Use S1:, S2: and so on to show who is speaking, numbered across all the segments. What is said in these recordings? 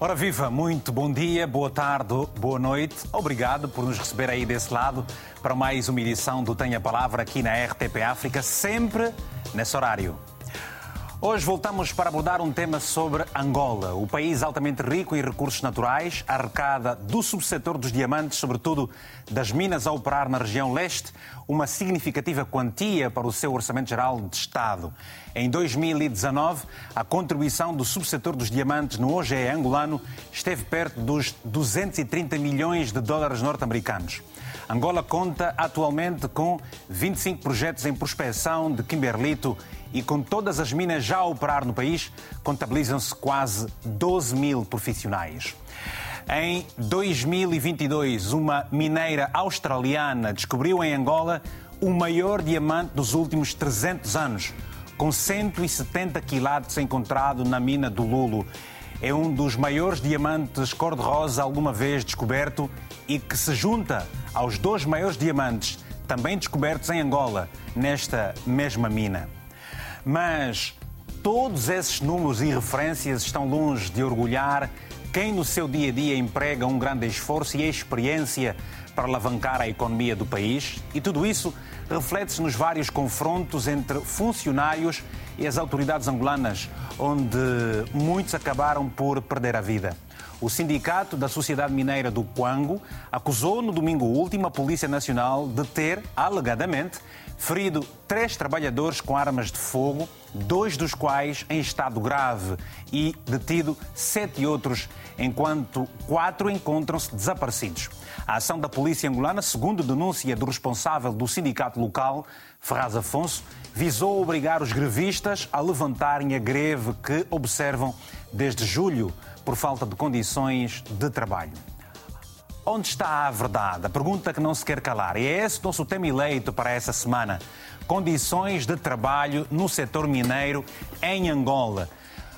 S1: Ora viva, muito bom dia, boa tarde, boa noite. Obrigado por nos receber aí desse lado para mais uma edição do Tenha Palavra aqui na RTP África, sempre nesse horário. Hoje voltamos para abordar um tema sobre Angola, o país altamente rico em recursos naturais, arrecada do subsetor dos diamantes, sobretudo das minas a operar na região leste, uma significativa quantia para o seu orçamento geral de Estado. Em 2019, a contribuição do subsetor dos diamantes no OGE angolano esteve perto dos 230 milhões de dólares norte-americanos. Angola conta atualmente com 25 projetos em prospecção de Kimberlito e com todas as minas já a operar no país, contabilizam-se quase 12 mil profissionais. Em 2022, uma mineira australiana descobriu em Angola o maior diamante dos últimos 300 anos, com 170 quilates encontrado na mina do Lulo. É um dos maiores diamantes cor-de-rosa alguma vez descoberto e que se junta aos dois maiores diamantes também descobertos em Angola, nesta mesma mina. Mas todos esses números e referências estão longe de orgulhar quem no seu dia a dia emprega um grande esforço e experiência para alavancar a economia do país. E tudo isso reflete-se nos vários confrontos entre funcionários e as autoridades angolanas, onde muitos acabaram por perder a vida. O Sindicato da Sociedade Mineira do Quango acusou no domingo último a Polícia Nacional de ter, alegadamente, ferido três trabalhadores com armas de fogo, dois dos quais em estado grave, e detido sete outros, enquanto quatro encontram-se desaparecidos. A ação da polícia angolana, segundo denúncia do responsável do sindicato local, Ferraz Afonso, visou obrigar os grevistas a levantarem a greve que observam desde julho por falta de condições de trabalho. Onde está a verdade? A pergunta que não se quer calar. E é esse o nosso tema eleito para essa semana. Condições de trabalho no setor mineiro em Angola.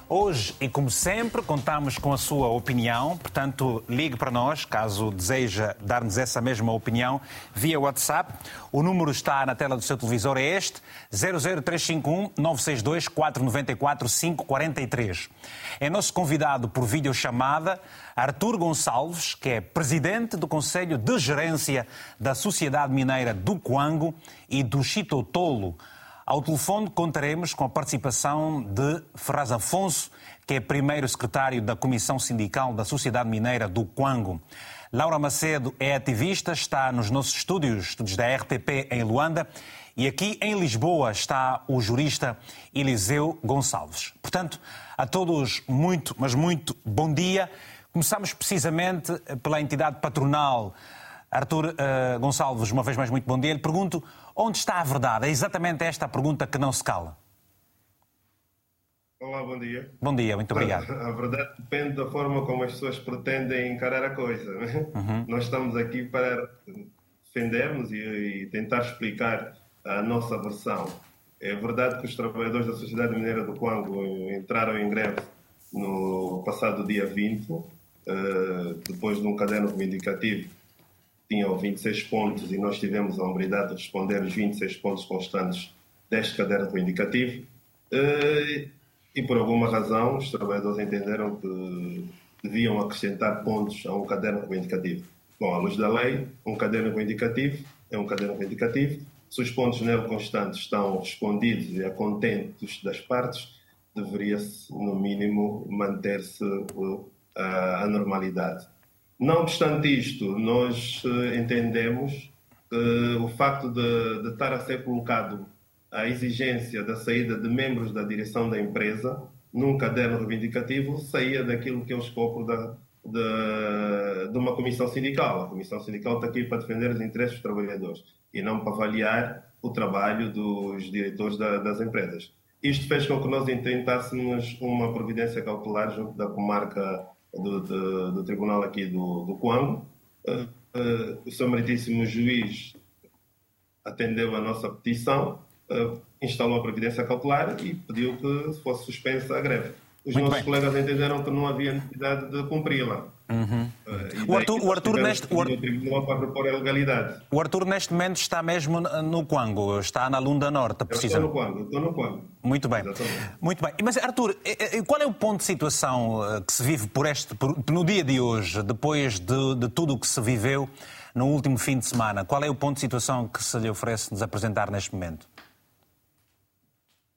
S1: Hoje, e como sempre, contamos com a sua opinião, portanto, ligue para nós, caso deseja dar-nos essa mesma opinião, via WhatsApp. O número está na tela do seu televisor, é este, 00351 962 494 543. É nosso convidado por videochamada Artur Gonçalves, que é presidente do Conselho de Gerência da Sociedade Mineira do Coango e do Chitotolo, ao telefone contaremos com a participação de Ferraz Afonso, que é primeiro secretário da Comissão Sindical da Sociedade Mineira do Quango. Laura Macedo é ativista, está nos nossos estúdios, estúdios da RTP em Luanda, e aqui em Lisboa está o jurista Eliseu Gonçalves. Portanto, a todos muito, mas muito bom dia. Começamos precisamente pela entidade patronal. Artur uh, Gonçalves, uma vez mais muito bom dia. Lhe pergunto Onde está a verdade? É exatamente esta a pergunta que não se cala.
S2: Olá, bom dia.
S1: Bom dia, muito obrigado.
S2: A verdade depende da forma como as pessoas pretendem encarar a coisa. Né? Uhum. Nós estamos aqui para defendermos e, e, tentar explicar a nossa versão. É verdade que os trabalhadores da Sociedade Mineira do Congo entraram em greve no passado dia 20, uh, eh, depois de um caderno reivindicativo tinham 26 pontos e nós tivemos a hombridade de responder os 26 pontos constantes deste caderno indicativo. Eh, e por alguma razão os trabalhadores entenderam que deviam acrescentar pontos a um caderno indicativo. Bom, à luz da lei, um caderno indicativo é um caderno indicativo. Se os pontos nele constantes estão respondidos e a contentes das partes, deveria-se, no mínimo, manter-se a normalidade. Não obstante isto, nós eh, entendemos que o facto de, de estar a ser colocado a exigência da saída de membros da direção da empresa num caderno reivindicativo saía daquilo que é o escopo da, de, de, uma comissão sindical. A comissão sindical está aqui para defender os interesses dos trabalhadores e não para avaliar o trabalho dos diretores da, das empresas. Isto fez com que nós tentássemos uma providência cautelar junto da comarca do, do, do tribunal aqui do, do Quango. Uh, uh, o seu meritíssimo juiz atendeu a nossa petição, uh, instalou a providência cautelar e pediu que fosse suspensa a greve. Os Muito nossos bem. colegas entenderam que não havia necessidade de cumpri-la.
S1: Uhum. Uh, o Arthur, o Arthur neste o, o Arthur neste momento está mesmo no Quango, está na Lunda Norte, precisa.
S2: estou no Quango, estou no Quango.
S1: Muito bem. Muito bem. Mas Arthur, qual é o ponto de situação eh, que se vive por este por, no dia de hoje, depois de, de tudo o que se viveu no último fim de semana? Qual é o ponto de situação que se lhe oferece nos apresentar neste momento?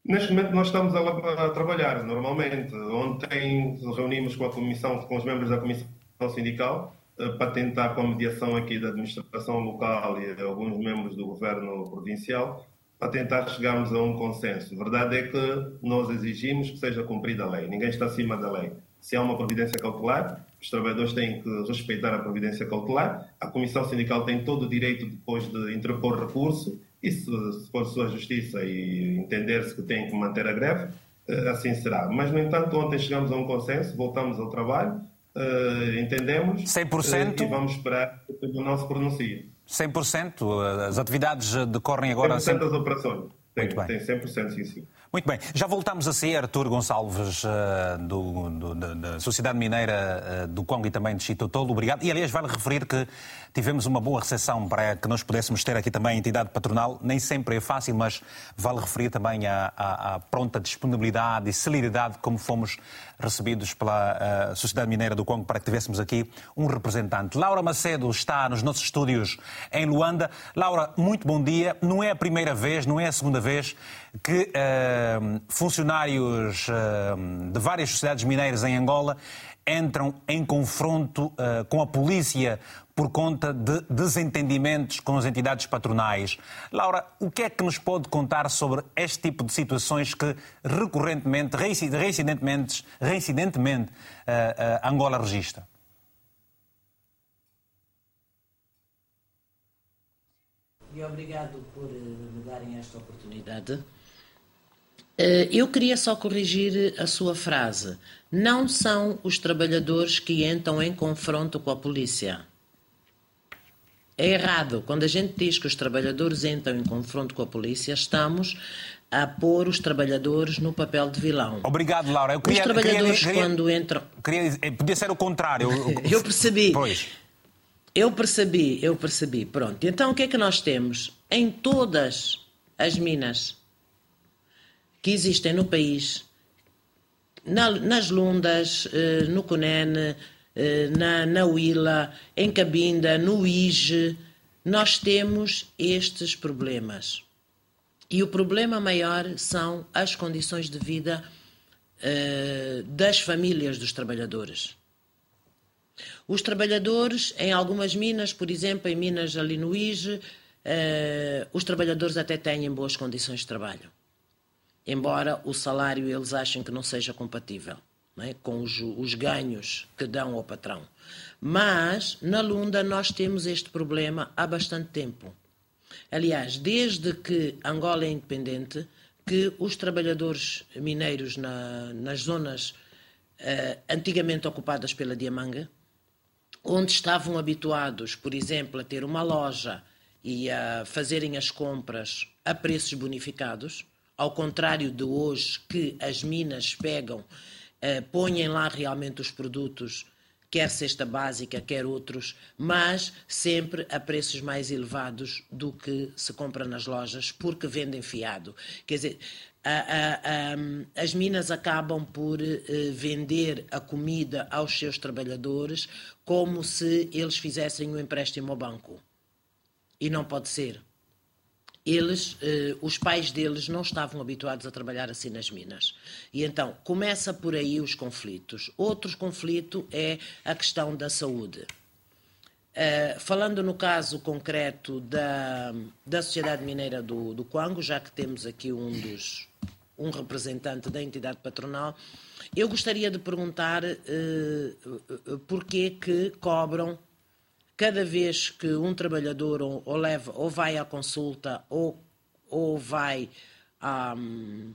S2: Neste momento nós estamos a, a, trabalhar normalmente. Ontem reunimos com a comissão, com os membros da comissão sindical uh, para tentar com a mediação aqui da administração local e alguns membros do governo provincial para tentar chegarmos a um consenso. A verdade é que nós exigimos que seja cumprida a lei. Ninguém está acima da lei. Se há uma providência cautelar, os trabalhadores têm que respeitar a providência cautelar. A comissão sindical tem todo o direito depois de interpor recurso e se, se for sua justiça e entender-se que tem que manter a greve, eh, assim será. Mas, no entanto, ontem chegamos a um consenso, voltamos ao trabalho, uh, entendemos
S1: 100%?
S2: Uh, e vamos esperar o nosso pronuncio.
S1: 100%? As atividades decorrem agora...
S2: 100% das operações. Tem, Muito bem. tem 100% sim, sim.
S1: Muito bem, já voltamos a ser Artur Gonçalves, uh, do, do, da Sociedade Mineira uh, do Congo e também de Chitotolo. Obrigado. E, aliás, vale referir que tivemos uma boa recepção para que nós pudéssemos ter aqui também a entidade patronal. Nem sempre é fácil, mas vale referir também a, a pronta disponibilidade e celeridade como fomos recebidos pela uh, Sociedade Mineira do Congo para que tivéssemos aqui um representante. Laura Macedo está nos nossos estúdios em Luanda. Laura, muito bom dia. Não é a primeira vez, não é a segunda vez que uh, funcionários uh, de várias sociedades mineiras em Angola entram em confronto uh, com a polícia por conta de desentendimentos com as entidades patronais. Laura, o que é que nos pode contar sobre este tipo de situações que recorrentemente, reincidentemente, reincidentemente Angola registra?
S3: E obrigado por me darem esta oportunidade. Eh, eu queria só corrigir a sua frase. Não são os trabalhadores que entram em confronto com a polícia. É errado. Quando a gente diz que os trabalhadores entram em confronto com a polícia, estamos a pôr os trabalhadores no papel de vilão.
S1: Obrigado, Laura. Eu queria,
S3: os trabalhadores, queria, quando entram.
S1: Queria, podia ser o contrário.
S3: eu percebi.
S1: Pois.
S3: Eu percebi, eu percebi. Pronto. Então o que é que nós temos? Em todas as minas que existem no país, na, nas Lundas, eh, no Cunene, eh, na, na Huila, em Cabinda, no IGE, nós temos estes problemas. E o problema maior são as condições de vida uh, das famílias dos trabalhadores. Os trabalhadores, em algumas minas, por exemplo, em minas ali no IGE, os trabalhadores até têm boas condições de trabalho embora o salário eles achem que não seja compatível é? com os, os ganhos que dão ao patrão. Mas na Lunda nós temos este problema há bastante tempo. Aliás, desde que Angola é independente, que os trabalhadores mineiros na, nas zonas uh, antigamente ocupadas pela Diamanga, onde estavam habituados, por exemplo, a ter uma loja e a fazerem as compras a preços bonificados, ao contrário de hoje que as minas pegam, uh, põem lá realmente os produtos, quer cesta básica, quer outros, mas sempre a preços mais elevados do que se compra nas lojas, porque vendem fiado. Quer dizer, a, a, a, as minas acabam por uh, vender a comida aos seus trabalhadores como se eles fizessem um empréstimo ao banco. E não pode ser eles, eh, os pais deles não estavam habituados a trabalhar assim nas minas. E então começa por aí os conflitos. Outro conflito é a questão da saúde. Uh, falando no caso concreto da, da Sociedade Mineira do, do Quango, já que temos aqui um dos um representante da entidade patronal, eu gostaria de perguntar uh, uh, porquê que cobram cada vez que um trabalhador ou, ou leva, ou vai à consulta ou, ou vai um,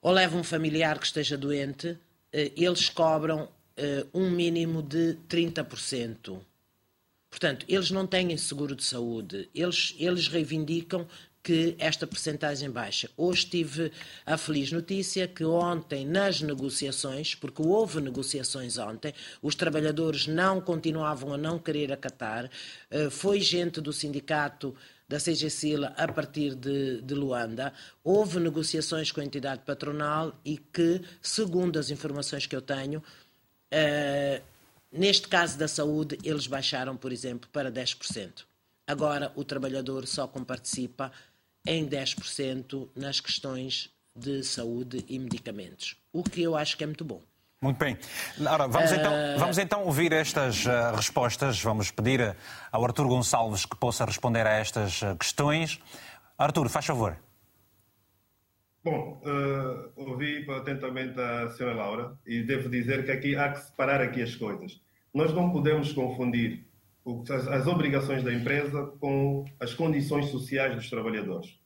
S3: ou leva um familiar que esteja doente, eh, eles cobram uh, um mínimo de 30%. Portanto, eles não têm seguro de saúde. Eles, eles reivindicam que esta percentagem baixa. Hoje tive a feliz notícia que ontem, nas negociações, porque houve negociações ontem, os trabalhadores não continuavam a não querer acatar, eh, foi gente do sindicato da CGCIL a partir de, de, Luanda. Houve negociações com a entidade patronal e que, segundo as informações que eu tenho, eh, neste caso da saúde, eles baixaram, por exemplo, para 10%. Agora o trabalhador só comparticipa em 10% nas questões de saúde e medicamentos, o que eu acho que é muito bom.
S1: Muito bem. Ora, vamos, uh... então, vamos então ouvir estas uh, respostas. Vamos pedir ao Artur Gonçalves que possa responder a estas uh, questões. Artur, faz favor.
S2: Bom, ouvi atentamente a senhora Laura e devo dizer que aqui há que separar aqui as coisas. Nós não podemos confundir as, obrigações da empresa com as condições sociais dos trabalhadores.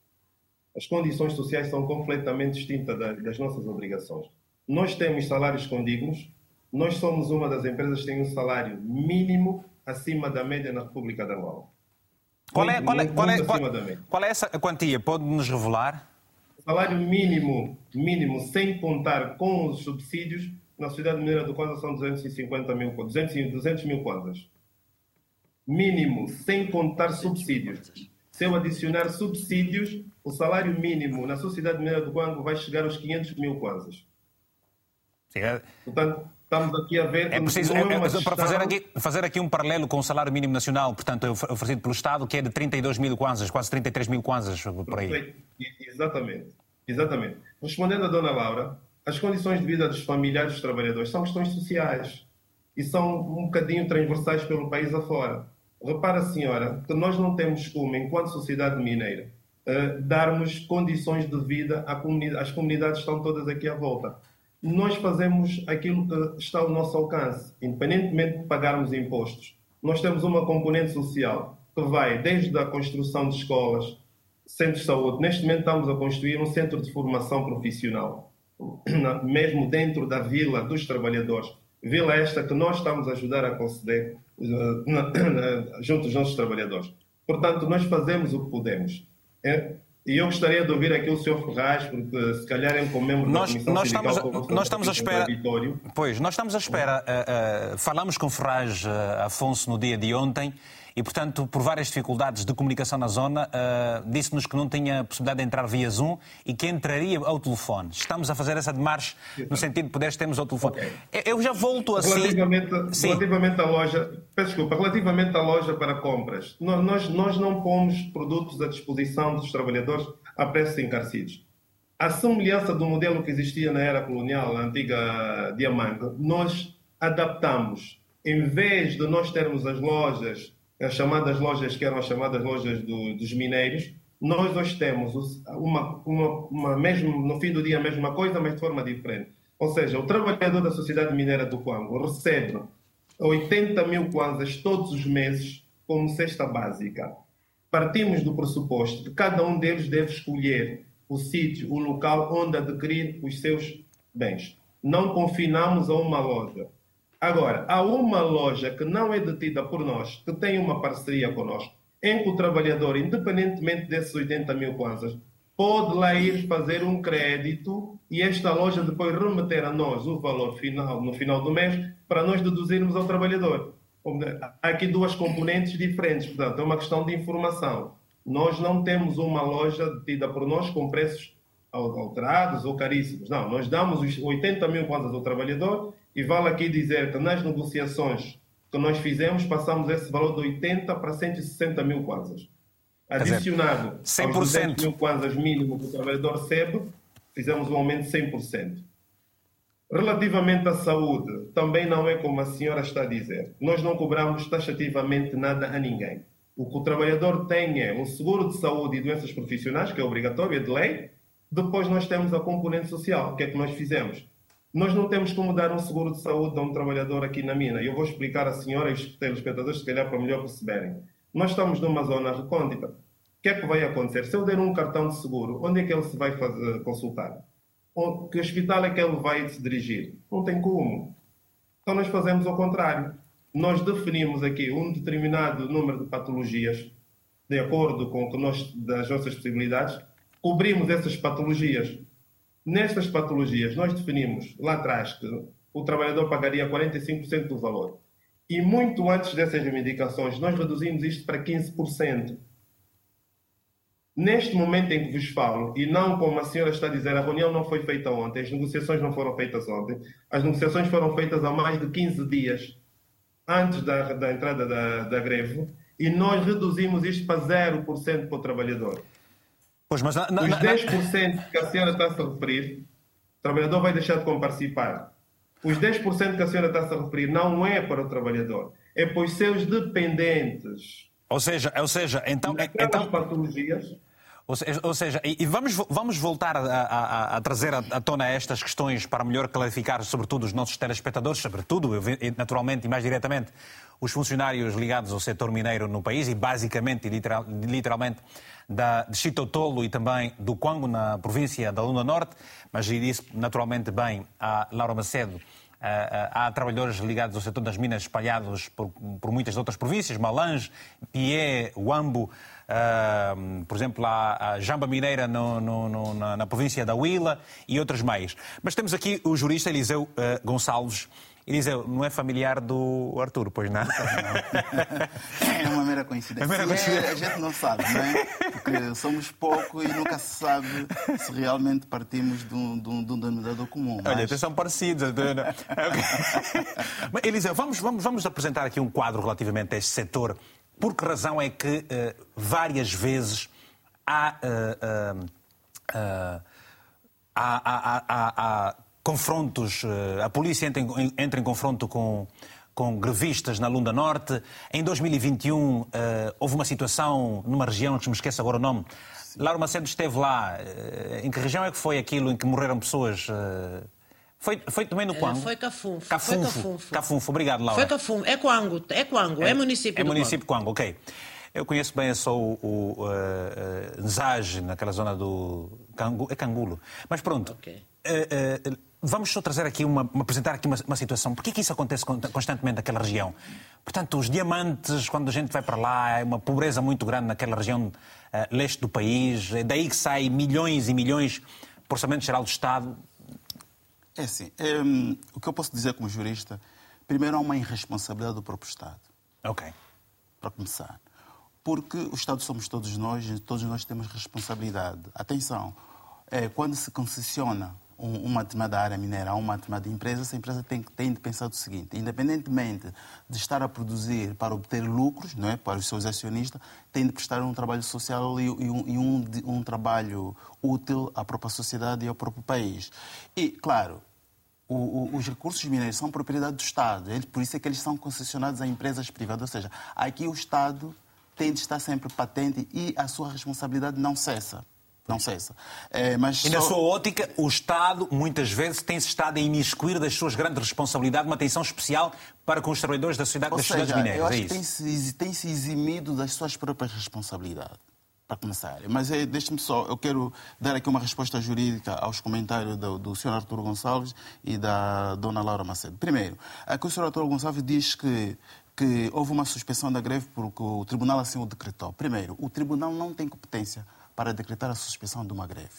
S2: As condições sociais são completamente distintas das nossas obrigações. Nós temos salários condignos, nós somos uma das empresas que tem um salário mínimo acima da média na República de Angola.
S1: Qual é, qual é, qual é, qual, qual é essa quantia? Pode nos revelar?
S2: Salário mínimo, mínimo, sem contar com os subsídios, na cidade mineira do Kwanza são 250 mil, 200, 200 mil kwanzas mínimo, sem contar subsídios. Se eu adicionar subsídios, o salário mínimo na Sociedade Mineira do Guango vai chegar aos 500 mil kwanzas.
S1: É-
S2: portanto, estamos aqui a ver...
S1: É preciso, é, é, questão... para fazer aqui, fazer aqui um paralelo com o salário mínimo nacional, portanto, oferecido pelo Estado, que é de 32 mil kwanzas, quase 33 mil kwanzas, por aí.
S2: Exatamente. Exatamente. Respondendo à Dona Laura, as condições de vida dos familiares dos trabalhadores são questões sociais e são um bocadinho transversais pelo país afora. Repara, senhora, que nós não temos como, enquanto sociedade mineira, uh, darmos condições de vida à comunidade. As comunidades estão todas aqui à volta. Nós fazemos aquilo que está ao nosso alcance, independentemente de pagarmos impostos. Nós temos uma componente social que vai desde a construção de escolas, centros de saúde. Neste momento estamos a construir um centro de formação profissional, mesmo dentro da vila dos trabalhadores. Vila esta que nós estamos a ajudar a conceder junto dos nossos trabalhadores. Portanto, nós fazemos o que podemos. É? E eu gostaria de ouvir aqui o Sr. Ferraz, porque se calhar é como membro nós, da Comissão
S1: nós
S2: Sindical...
S1: Estamos, nós estamos à espera... Pois, nós estamos à espera... Uh, uh, falamos com Ferraz uh, Afonso no dia de ontem e, portanto, por várias dificuldades de comunicação na zona, uh, disse-nos que não tinha possibilidade de entrar via Zoom e que entraria ao telefone. Estamos a fazer essa demarche no sentido de poderes termos ao telefone. Okay. Eu já volto assim...
S2: Relativamente, relativamente à loja... Peço desculpa. Relativamente à loja para compras, nós, nós não pomos produtos à disposição dos trabalhadores a preços encarecidos. A semelhança do modelo que existia na era colonial, na antiga Diamante, nós adaptamos. Em vez de nós termos as lojas as chamadas lojas que eram as chamadas lojas do, dos mineiros, nós hoje temos uma, uma, uma, mesmo, no fim do dia a mesma coisa, mas de forma diferente. Ou seja, o trabalhador da Sociedade Mineira do Quango recebe 80 mil kwanzas todos os meses como cesta básica. Partimos do pressuposto que cada um deles deve escolher o sítio, o local onde adquirir os seus bens. Não confinamos a uma loja. Agora, há uma loja que não é detida por nós, que tem uma parceria conosco, em que o trabalhador, independentemente desses 80 mil kwanzas, pode lá ir fazer um crédito e esta loja depois remeter a nós o valor final no final do mês para nós deduzirmos ao trabalhador. Há aqui duas componentes diferentes, portanto, é uma questão de informação. Nós não temos uma loja detida por nós com preços alterados ou caríssimos. Não, nós damos os 80 mil kwanzas ao trabalhador e vale aqui dizer que nas negociações que nós fizemos, passamos esse valor de 80 para 160 mil kwanzas. Adicionado dizer, 100%. aos 200 mil kwanzas mínimo que o trabalhador recebe, fizemos um aumento de 100%. Relativamente à saúde, também não é como a senhora está a dizer. Nós não cobramos taxativamente nada a ninguém. O que o trabalhador tem é um seguro de saúde e doenças profissionais, que é obrigatório, é de lei. Depois nós temos a componente social. O que é que nós fizemos? Nós não temos como dar um seguro de saúde a um trabalhador aqui na mina. Eu vou explicar à senhora e aos telespectadores, se calhar, para melhor perceberem. Nós estamos numa zona recôndita. O que é que vai acontecer? Se eu der um cartão de seguro, onde é que ele se vai fazer, consultar? Que hospital é que ele vai se dirigir? Não tem como. Então nós fazemos o contrário. Nós definimos aqui um determinado número de patologias de acordo com que nós, das nossas possibilidades, cobrimos essas patologias. Nestas patologias, nós definimos lá atrás que o trabalhador pagaria 45% do valor. E muito antes dessas reivindicações, nós reduzimos isto para 15%. Neste momento em que vos falo, e não como a senhora está a dizer, a reunião não foi feita ontem, as negociações não foram feitas ontem, as negociações foram feitas há mais de 15 dias antes da, da entrada da, da greve, e nós reduzimos isto para 0% para o trabalhador.
S1: Pois, mas na, na,
S2: Os 10% que a senhora está a se referir, o trabalhador vai deixar de participar. Os 10% que a senhora está a se referir não é para o trabalhador, é para os seus dependentes.
S1: Ou seja, ou seja então, então
S2: patologias,
S1: ou seja, e vamos, vamos voltar a, a- a trazer à tona estas questões para melhor clarificar, sobretudo, os nossos telespectadores, sobretudo, naturalmente e mais diretamente, os funcionários ligados ao setor mineiro no país e, basicamente e literal- literalmente, da, de Chitotolo e também do Quango, na província da Luna Norte, mas disse naturalmente bem a Laura Macedo. há trabalhadores ligados ao setor das minas espalhados por, por muitas outras províncias, Malange, Pié, Uambo, ah, por exemplo, a Jamba Mineira no- no- no- na, na província da Huila e outras mais. Mas temos aqui o jurista Eliseu ah, Gonçalves. Eliseu, não é familiar do Arthur, pois não?
S4: É uma mera coincidência.
S1: É mera
S4: E
S1: coincidência.
S4: a gente não sabe, não é? Porque somos pouco e nunca se sabe se realmente partimos de um, de um- de um denominador comum.
S1: Olha,
S4: mas-
S1: até são parecidos. Mas, Eliseu, vamos, vamos, vamos apresentar aqui um quadro relativamente a este setor. Por que razão é que eh, várias vezes há, eh, eh, há, há- há- há- há confrontos, eh, a polícia entra em, entra em confronto com, com grevistas na Lunda Norte. Em 2021 eh, houve uma situação numa região, que me esqueço agora o nome. Laura Macedo esteve lá. Eh, Em que região é que foi aquilo em que morreram pessoas? eh, Foi, foi também no Quango?
S3: foi Cafunfo.
S1: Cafunfo.
S3: Foi Cafunfo.
S1: Cafunfo. Obrigado, Laura.
S3: Foi Cafunfo. É Coango. É Coango. É, município
S1: É município Quango, ok. Eu conheço bem só o, o uh, uh, Nzage, naquela zona do. Cangu, é Cangulo. Mas pronto.
S3: Ok.
S1: Uh, uh, vamos só trazer aqui uma, apresentar aqui uma, uma situação. Por que isso acontece con- constantemente naquela região? Portanto, os diamantes, quando a gente vai para lá, é uma pobreza muito grande naquela região uh, leste do país. É daí que sai milhões e milhões para o Orçamento Geral do Estado.
S4: É assim, hum, o que eu posso dizer como jurista, primeiro há uma irresponsabilidade do próprio Estado,
S1: Ok.
S4: para começar. Porque o Estado somos todos nós e todos nós temos responsabilidade. Atenção, é, quando se concessiona um- uma determinada área mineira a uma determinada empresa, essa empresa tem, tem de pensar o seguinte, independentemente de estar a produzir para obter lucros, não é, para os seus acionistas, tem de prestar um trabalho social e, e um, e um de- um trabalho útil à própria sociedade e ao próprio país. E, claro, o- o- os recursos mineiros são propriedade do Estado, eles- por isso é que eles são concessionados a empresas privadas. Ou seja, aqui o Estado tem de estar sempre patente e a sua responsabilidade não cessa. Não cessa. É, mas
S1: E na
S4: só-
S1: sua ótica, o Estado, muitas vezes, tem-se estado a imiscuir das suas grandes responsabilidades, uma atenção especial para com os trabalhadores da sociedade,
S4: Ou
S1: das cidades
S4: seja, eu
S1: mineiras.
S4: acho
S1: É
S4: que tem-se tem-se eximido das suas próprias responsabilidades, para começar. Mas é, deixe-me só, eu quero dar aqui uma resposta jurídica aos comentários do, do Sr. Arturo Gonçalves e da Dona Laura Macedo. Primeiro, aqui o Sr. Arturo Gonçalves diz que, que houve uma suspensão da greve porque o Tribunal assim o decretou. Primeiro, o Tribunal não tem competência para decretar a suspensão de uma greve.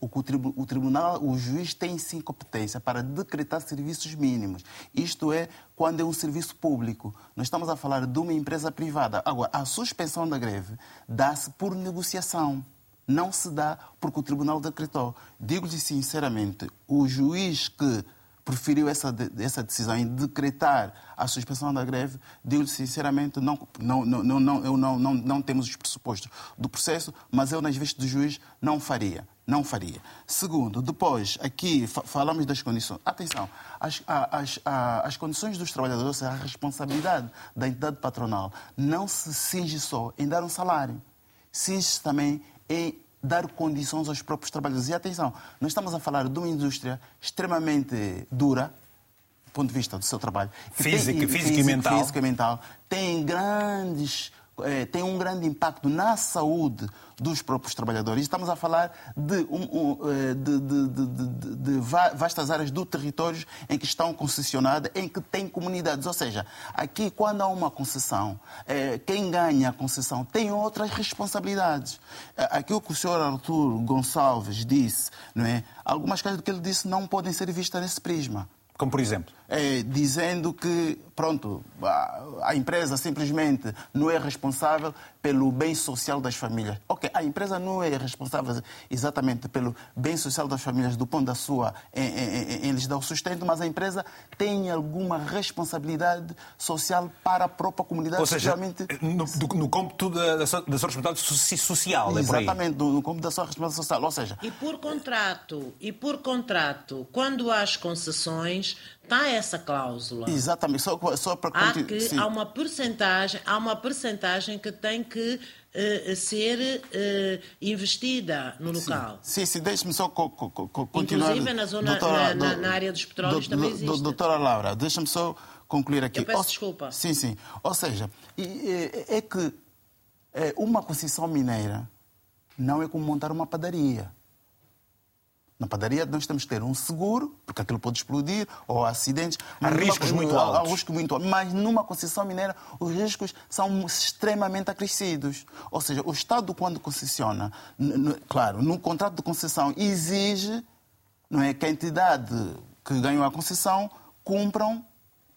S4: O, o tribunal, o juiz tem sim competência para decretar serviços mínimos. Isto é, quando é um serviço público. Nós estamos a falar de uma empresa privada. Agora, a suspensão da greve dá-se por negociação. Não se dá porque o tribunal decretou. Digo-lhe sinceramente, o juiz que preferiu essa, essa decisão em decretar a suspensão da greve, digo-lhe sinceramente, não, não, não, não, eu não, não, não temos os pressupostos do processo, mas eu, nas vistas do juiz, não faria. Não faria. Segundo, depois, aqui fa- falamos das condições. Atenção, as, as, as condições dos trabalhadores, ou seja, a responsabilidade da entidade patronal, não se cinge só em dar um salário, cinge-se também em dar condições aos próprios trabalhadores. E atenção, nós estamos a falar de uma indústria extremamente dura, do ponto de vista do seu trabalho.
S1: Física,
S4: tem-
S1: física e mental.
S4: Física e mental. Tem grandes eh, tem um grande impacto na saúde dos próprios trabalhadores. Estamos a falar de, um, um, eh, de, de, de, vastas áreas do território em que estão concessionadas, em que tem comunidades. Ou seja, aqui, quando há uma concessão, eh, quem ganha a concessão tem outras responsabilidades. Aquilo que o senhor Arthur Gonçalves disse, não é? algumas coisas que ele disse não podem ser vistas nesse prisma.
S1: Como por exemplo?
S4: É, dizendo que, pronto, a empresa simplesmente não é responsável pelo bem social das famílias. Ok, a empresa não é responsável exatamente pelo bem social das famílias do ponto da sua em, em, em lhes dar o sustento, mas a empresa tem alguma responsabilidade social para a própria comunidade.
S1: Ou seja, no, no cômputo da, da, sua, da sua responsabilidade social,
S4: é Exatamente, no, no cômputo da sua responsabilidade social. Ou seja...
S3: E por contrato, e por contrato, quando há as concessões, Está essa cláusula.
S4: Exatamente, só, só para
S3: há que há uma percentagem, há uma percentagem que tem que uh, ser uh, investida no local.
S4: Sim, sim, deixe-me só co co co continuar.
S3: Inclusive na zona doutora, na, na, área dos petróleos do, também existe. Do,
S4: doutora Laura, deixa-me só concluir aqui.
S3: Eu peço desculpa.
S4: Sim, sim. Ou seja, é, é que é, uma concessão mineira não é como montar uma padaria. Na padaria nós temos que ter um seguro, porque aquilo pode explodir, ou acidentes.
S1: Há riscos muito altos.
S4: Há riscos muito altos. Mas numa concessão mineira, os riscos são extremamente acrescidos. Ou seja, o Estado, quando concessiona, claro, no contrato de concessão, exige não é, que a entidade que ganhou a concessão cumpram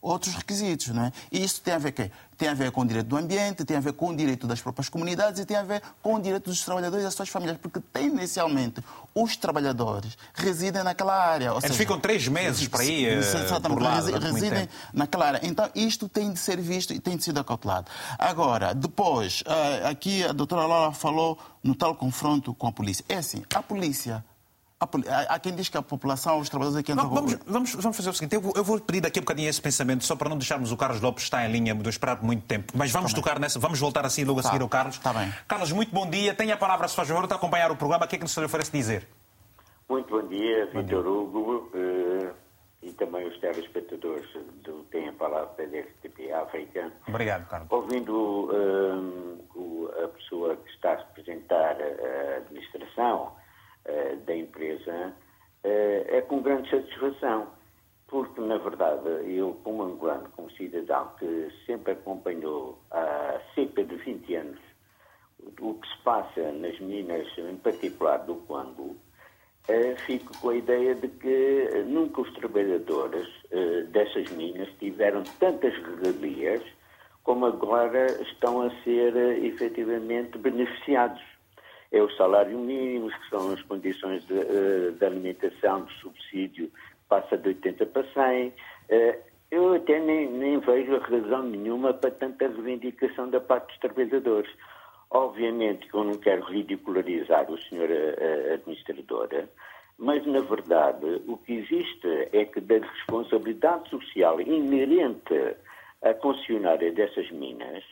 S4: outros requisitos, não é? E isso tem a ver quê? Tem a ver com o direito do ambiente, tem a ver com o direito das próprias comunidades e tem a ver com o direito dos trabalhadores e das suas famílias, porque tendencialmente os trabalhadores residem naquela área.
S1: Eles seja, ficam três meses para ir eh, por lá,
S4: residem naquela área. Então isto tem de ser visto e tem de ser acautelado. Agora, depois, eh, aqui a doutora Laura falou no tal confronto com a polícia. É assim, a polícia Há quem diz que a população, os trabalhadores aqui entram...
S1: Vamos, vamos, vamos fazer o seguinte, eu, eu vou pedir daqui a um bocadinho esse pensamento, só para não deixarmos o Carlos Lopes estar em linha, de esperar muito tempo. Mas vamos tá tocar nessa, vamos voltar assim logo a tá. seguir ao Carlos.
S4: Está bem.
S1: Carlos, muito bom dia. Tenha a palavra, se faz favor, para acompanhar o programa. O que é que nos oferece dizer?
S5: Muito bom dia, Vitor Hugo, uh, e também os telespectadores do Tem a Palavra da RTP África.
S1: Obrigado, Carlos.
S5: Ouvindo uh, a pessoa que está a representar a administração, eh, da empresa eh, é com grande satisfação, porque, na verdade, eu, como angolano, como cidadão que sempre acompanhou há cerca de 20 anos o que se passa nas minas, em particular do Congo, eh, fico com a ideia de que nunca os trabalhadores dessas minas tiveram tantas regalias como agora estão a ser efetivamente beneficiados é o salário mínimo, que são as condições de, eh, de alimentação, de subsídio, passa de 80 para 100. Eh, eu até nem, nem vejo razão nenhuma para tanta reivindicação da parte dos trabalhadores. Obviamente que eu não quero ridicularizar o senhor eh, administradora, mas, na verdade, o que existe é que da responsabilidade social inerente à concessionária dessas minas,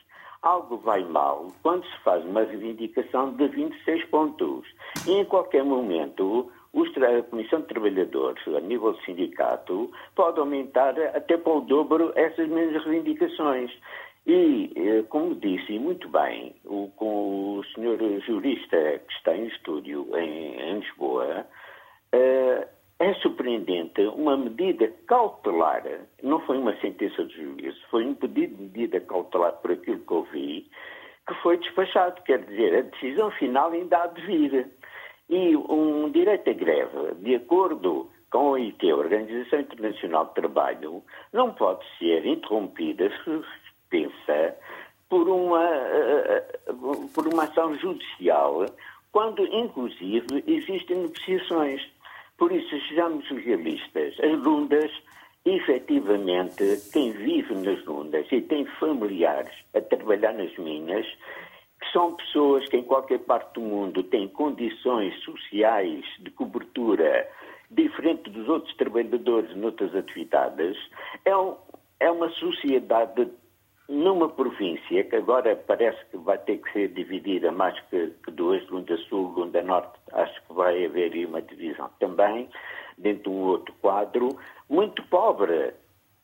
S5: algo vai mal quando se faz uma reivindicação de 26 pontos. E em qualquer momento, a Comissão de Trabalhadores, a nível de sindicato, pode aumentar até para o dobro essas mesmas reivindicações. E, eh, como disse muito bem, o, com o senhor jurista que está em estúdio em, em Lisboa, uh, é surpreendente uma medida cautelar, não foi uma sentença de juízo, foi um pedido de medida cautelar por aquilo que ouvi, que foi despachado. Quer dizer, a decisão final ainda há de vir. E um direito à greve, de acordo com a OIT, a Organização Internacional de Trabalho, não pode ser interrompida, suspensa, por uma, eh, eh, por uma ação judicial, quando, inclusive, existem negociações. Por isso, sejamos realistas. As rundas, efetivamente, quem vive nas rundas e tem familiares a trabalhar nas minas, que são pessoas que em qualquer parte do mundo têm condições sociais de cobertura diferente dos outros trabalhadores noutras atividades, é, um, é uma sociedade numa província que agora parece que vai ter que ser dividida mais que, que duas, Lunda Sul, Lunda Norte, acho que vai haver uma divisão também, dentro de um outro quadro, muito pobre.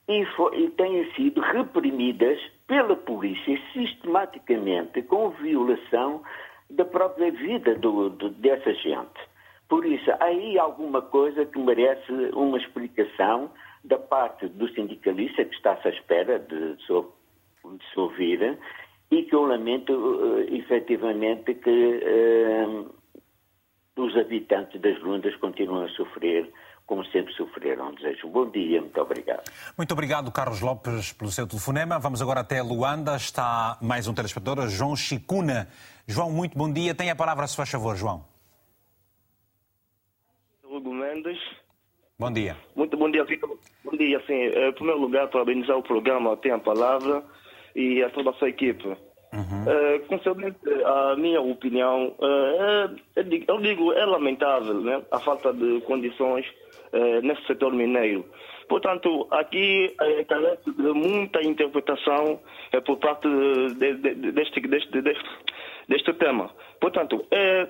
S5: e, for, e têm sido reprimidas pela polícia sistematicamente com violação da própria vida do, do, dessa gente. Por isso, há aí alguma coisa que merece uma explicação da parte do sindicalista que está-se à espera de, de, se ouvir e que eu lamento uh, efetivamente que uh, os habitantes das Lundas continuam a sofrer como sempre sofreram. Desejo um bom dia, muito obrigado.
S1: Muito obrigado, Carlos Lopes, pelo seu telefonema. Vamos agora até Luanda. Está mais um telespectador, João Chicuna. João, muito bom dia. Tem a palavra, se faz favor, João.
S6: Hugo Mendes.
S1: Bom dia.
S6: Muito bom dia, Vitor. Bom dia, sim. Eh, em primeiro lugar, parabenizar o programa Tem a Palavra e a toda a sua equipe. Uhum. Uh, concernente a minha opinião, uh, eu, digo, eu digo, é lamentável né, a falta de condições uh, nesse setor mineiro. Portanto, aqui é carece de muita interpretação por parte de, de, de, deste, deste, deste, deste tema. Portanto,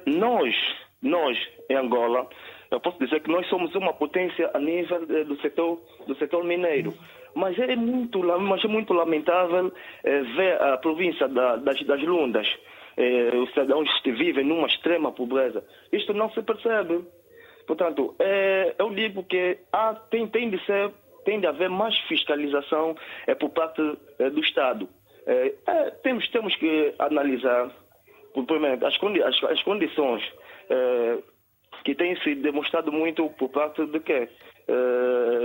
S6: nós, nós em Angola, eu posso dizer que nós somos uma potência a nível do setor, do setor mineiro. Mas é muito, mas é muito lamentável é, ver a província da, das, das Lundas, é, os cidadãos vivem numa extrema pobreza. Isto não se percebe. Portanto, é, eu digo que há, tem, tem, de ser, tem de haver mais fiscalização é, por parte do Estado. Temos, temos que analisar, primeiro, as, condi as, as condições que têm se demonstrado muito por parte de quê?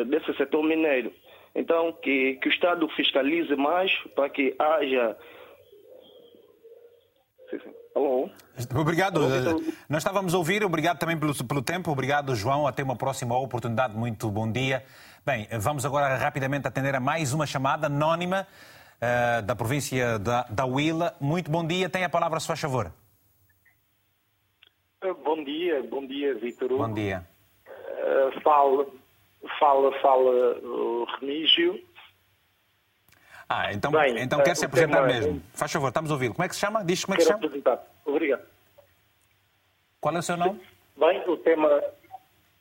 S6: desse setor mineiro. Então, que, que o Estado fiscalize mais para que haja. Alô?
S1: Obrigado. Nós estávamos a ouvir, obrigado também pelo, pelo tempo, obrigado, João. Até uma próxima oportunidade. Muito bom dia. Bem, vamos agora rapidamente atender a mais uma chamada anónima uh, da província da, da Huila. Muito bom dia. Tem a palavra, se faz favor.
S7: Eh, bom dia, bom dia, Vitor
S1: Bom dia.
S7: Uh, falo fala, fala o Remígio.
S1: Ah, então, Bem, então quer se apresentar tema... mesmo. Faz favor, estamos a ouvir. Como é que se chama? Diz como é que se chama?
S7: apresentar. Obrigado.
S1: Qual é o seu nome?
S7: Bem, o tema...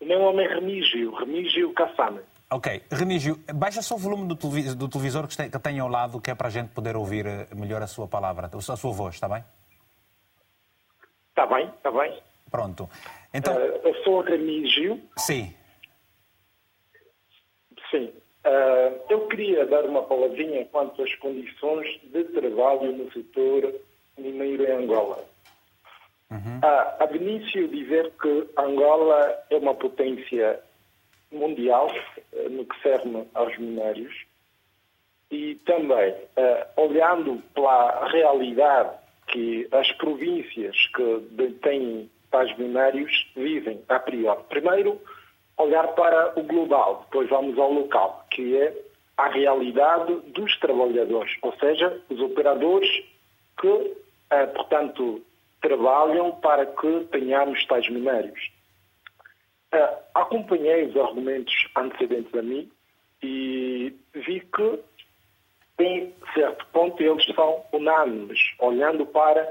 S7: O meu nome é Remígio, Remígio Cassana.
S1: Ok. Remígio, baixa só o volume do televisor, do televisor que, que tem ao lado, que é para a gente poder ouvir eh, melhor a sua palavra, a sua voz, está bem?
S7: Está bem, está bem.
S1: Pronto. Então... Uh,
S7: eu sou Remígio.
S1: Sim.
S7: Sim. Uh, eu queria dar uma palavrinha quanto às condições de trabalho no setor mineiro em Angola. Uhum. Ah, a Benício dizer que Angola é uma potência mundial uh, no que serve aos minérios e também olhando pela realidade que as províncias que detêm tais minérios vivem a priori. Primeiro, olhar para o global, depois vamos ao local, que é a realidade dos trabalhadores, ou seja, os operadores que, eh, portanto, trabalham para que tenhamos tais minérios. Eh, acompanhei os argumentos antecedentes a mim e vi que, em certo ponto, eles são unânimes, olhando para,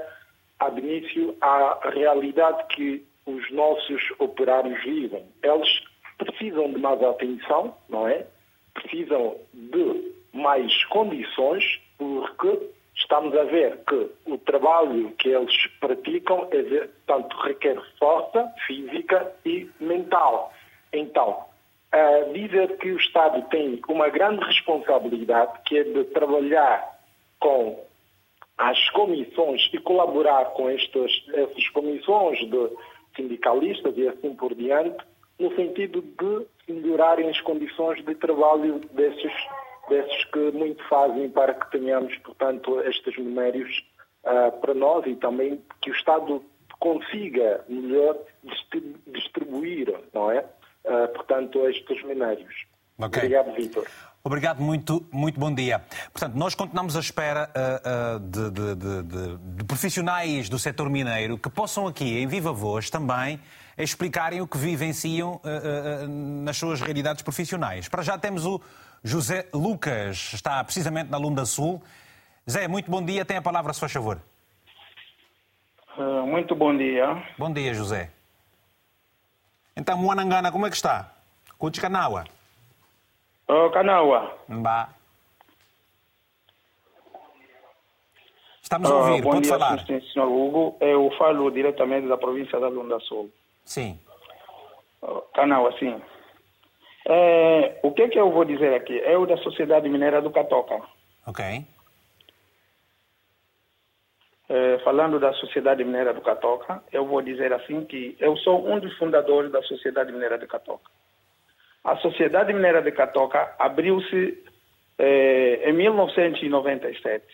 S7: a início, a realidade que os nossos operários vivem. Eles precisam de mais atenção, não é? Precisam de mais condições, porque estamos a ver que o trabalho que eles praticam é, tanto requer força física e mental. Então, uh, dizer que o Estado tem uma grande responsabilidade, que é de trabalhar com as comissões e colaborar com estas, essas comissões de sindicalistas e assim por diante, no sentido de melhorarem as condições de trabalho desses, desses que muito fazem para que tenhamos, portanto, estes minérios uh, para nós e também que o Estado consiga melhor distribuir, não é? Uh, portanto, estes minérios. Okay. Obrigado, Vitor.
S1: Obrigado, muito, muito bom dia. Portanto, nós continuamos à espera uh, uh, de, de, de, de, profissionais do setor mineiro que possam aqui, em viva voz, também explicarem o que vivenciam uh, nas suas realidades profissionais. Para já temos o José Lucas, está precisamente na Lunda Sul. Zé, muito bom dia, tem a palavra, se faz favor.
S8: muito bom dia.
S1: Bom dia, José. Então, Moanangana, como é que está? Cuticanaua.
S8: Oh, Canaua.
S1: Mbá. Estamos a ouvir,
S8: bom
S1: pode
S8: dia,
S1: falar.
S8: senhor Hugo. Eu falo diretamente da província da Lunda Sul.
S1: Sim.
S8: Oh, Canaua, sim. É, o que que eu vou dizer aqui? Eu da Sociedade Mineira do Catoca.
S1: Ok.
S8: É, falando da Sociedade Mineira do Catoca, eu vou dizer assim que eu sou um dos fundadores da Sociedade Mineira de Catoca. A Sociedade Mineira de Catoca abriu-se é, em 1997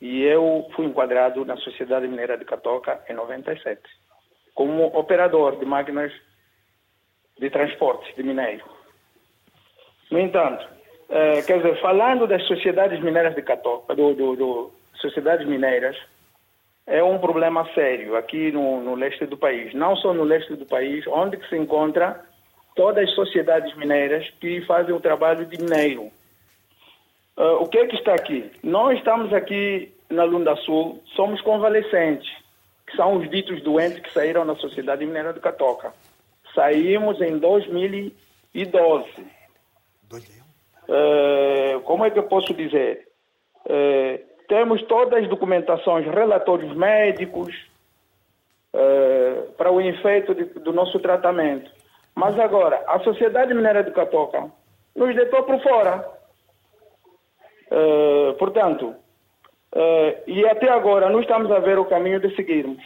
S8: e eu fui enquadrado na Sociedade Mineira de Catoca em 97 como operador de máquinas de transporte de minério. No entanto, eh, quer dizer, falando das sociedades mineiras de Catoca, do, do, do- sociedades mineiras, é um problema sério aqui no, no leste do país. Não só no leste do país, onde se encontra todas as sociedades mineiras que fazem o trabalho de mineiro. Ah, o que é que está aqui? Nós estamos aqui na Lunda Sul, somos convalescentes, que são os ditos doentes que saíram da Sociedade Mineira de Catoca. Saímos em 2012. Eh, como é que eu posso dizer? Eh, temos todas as documentações, relatórios médicos eh, para o efeito de- do nosso tratamento. Mas agora, a Sociedade Mineira de Catoca nos deitou por fora. Portanto, eh, e até agora não estamos a ver o caminho de seguirmos.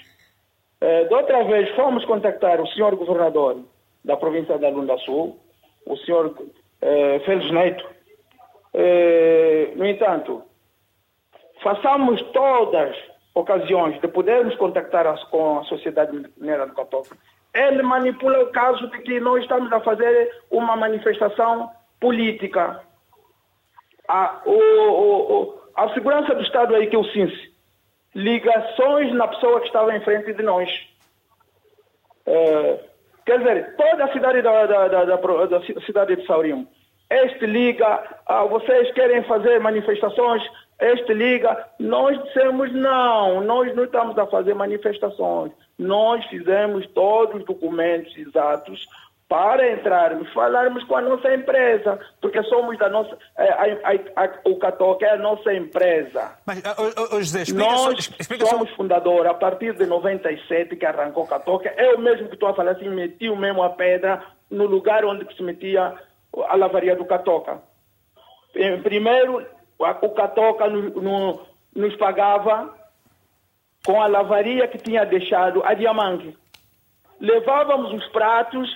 S8: Eh, de outra vez, fomos contactar o senhor governador da província da Lunda Sul, o senhor eh, Félix Neto. No entanto, façamos todas as ocasiões de podermos contactar as- com a Sociedade Mineira do Catoca. Ele manipula o caso de que nós estamos a fazer uma manifestação política. A, o, o, o- a segurança do Estado aí que é o SINSE, ligações na pessoa que estava em frente de nós. Eh, quer dizer, toda a cidade da, da, da, da cidade de Saurimo, este liga, ah, vocês querem fazer manifestações, este liga, nós dissemos não, nós não estamos a fazer manifestações, nós fizemos todos os documentos exatos para entrarmos, falarmos com a nossa empresa, porque somos da nossa, eh, a- a- a- o Catoca é a nossa empresa.
S1: Mas, oh, oh, José, explica só.
S8: Nós
S1: Explica só.
S8: somos fundador a partir de 97 que arrancou Catoca. Eu mesmo que estou a falar assim, meti o mesmo a pedra no lugar onde se metia a lavaria do Catoca. Primeiro, o Catoca no- no- nos pagava com a lavaria que tinha deixado a Diamante. Levávamos os pratos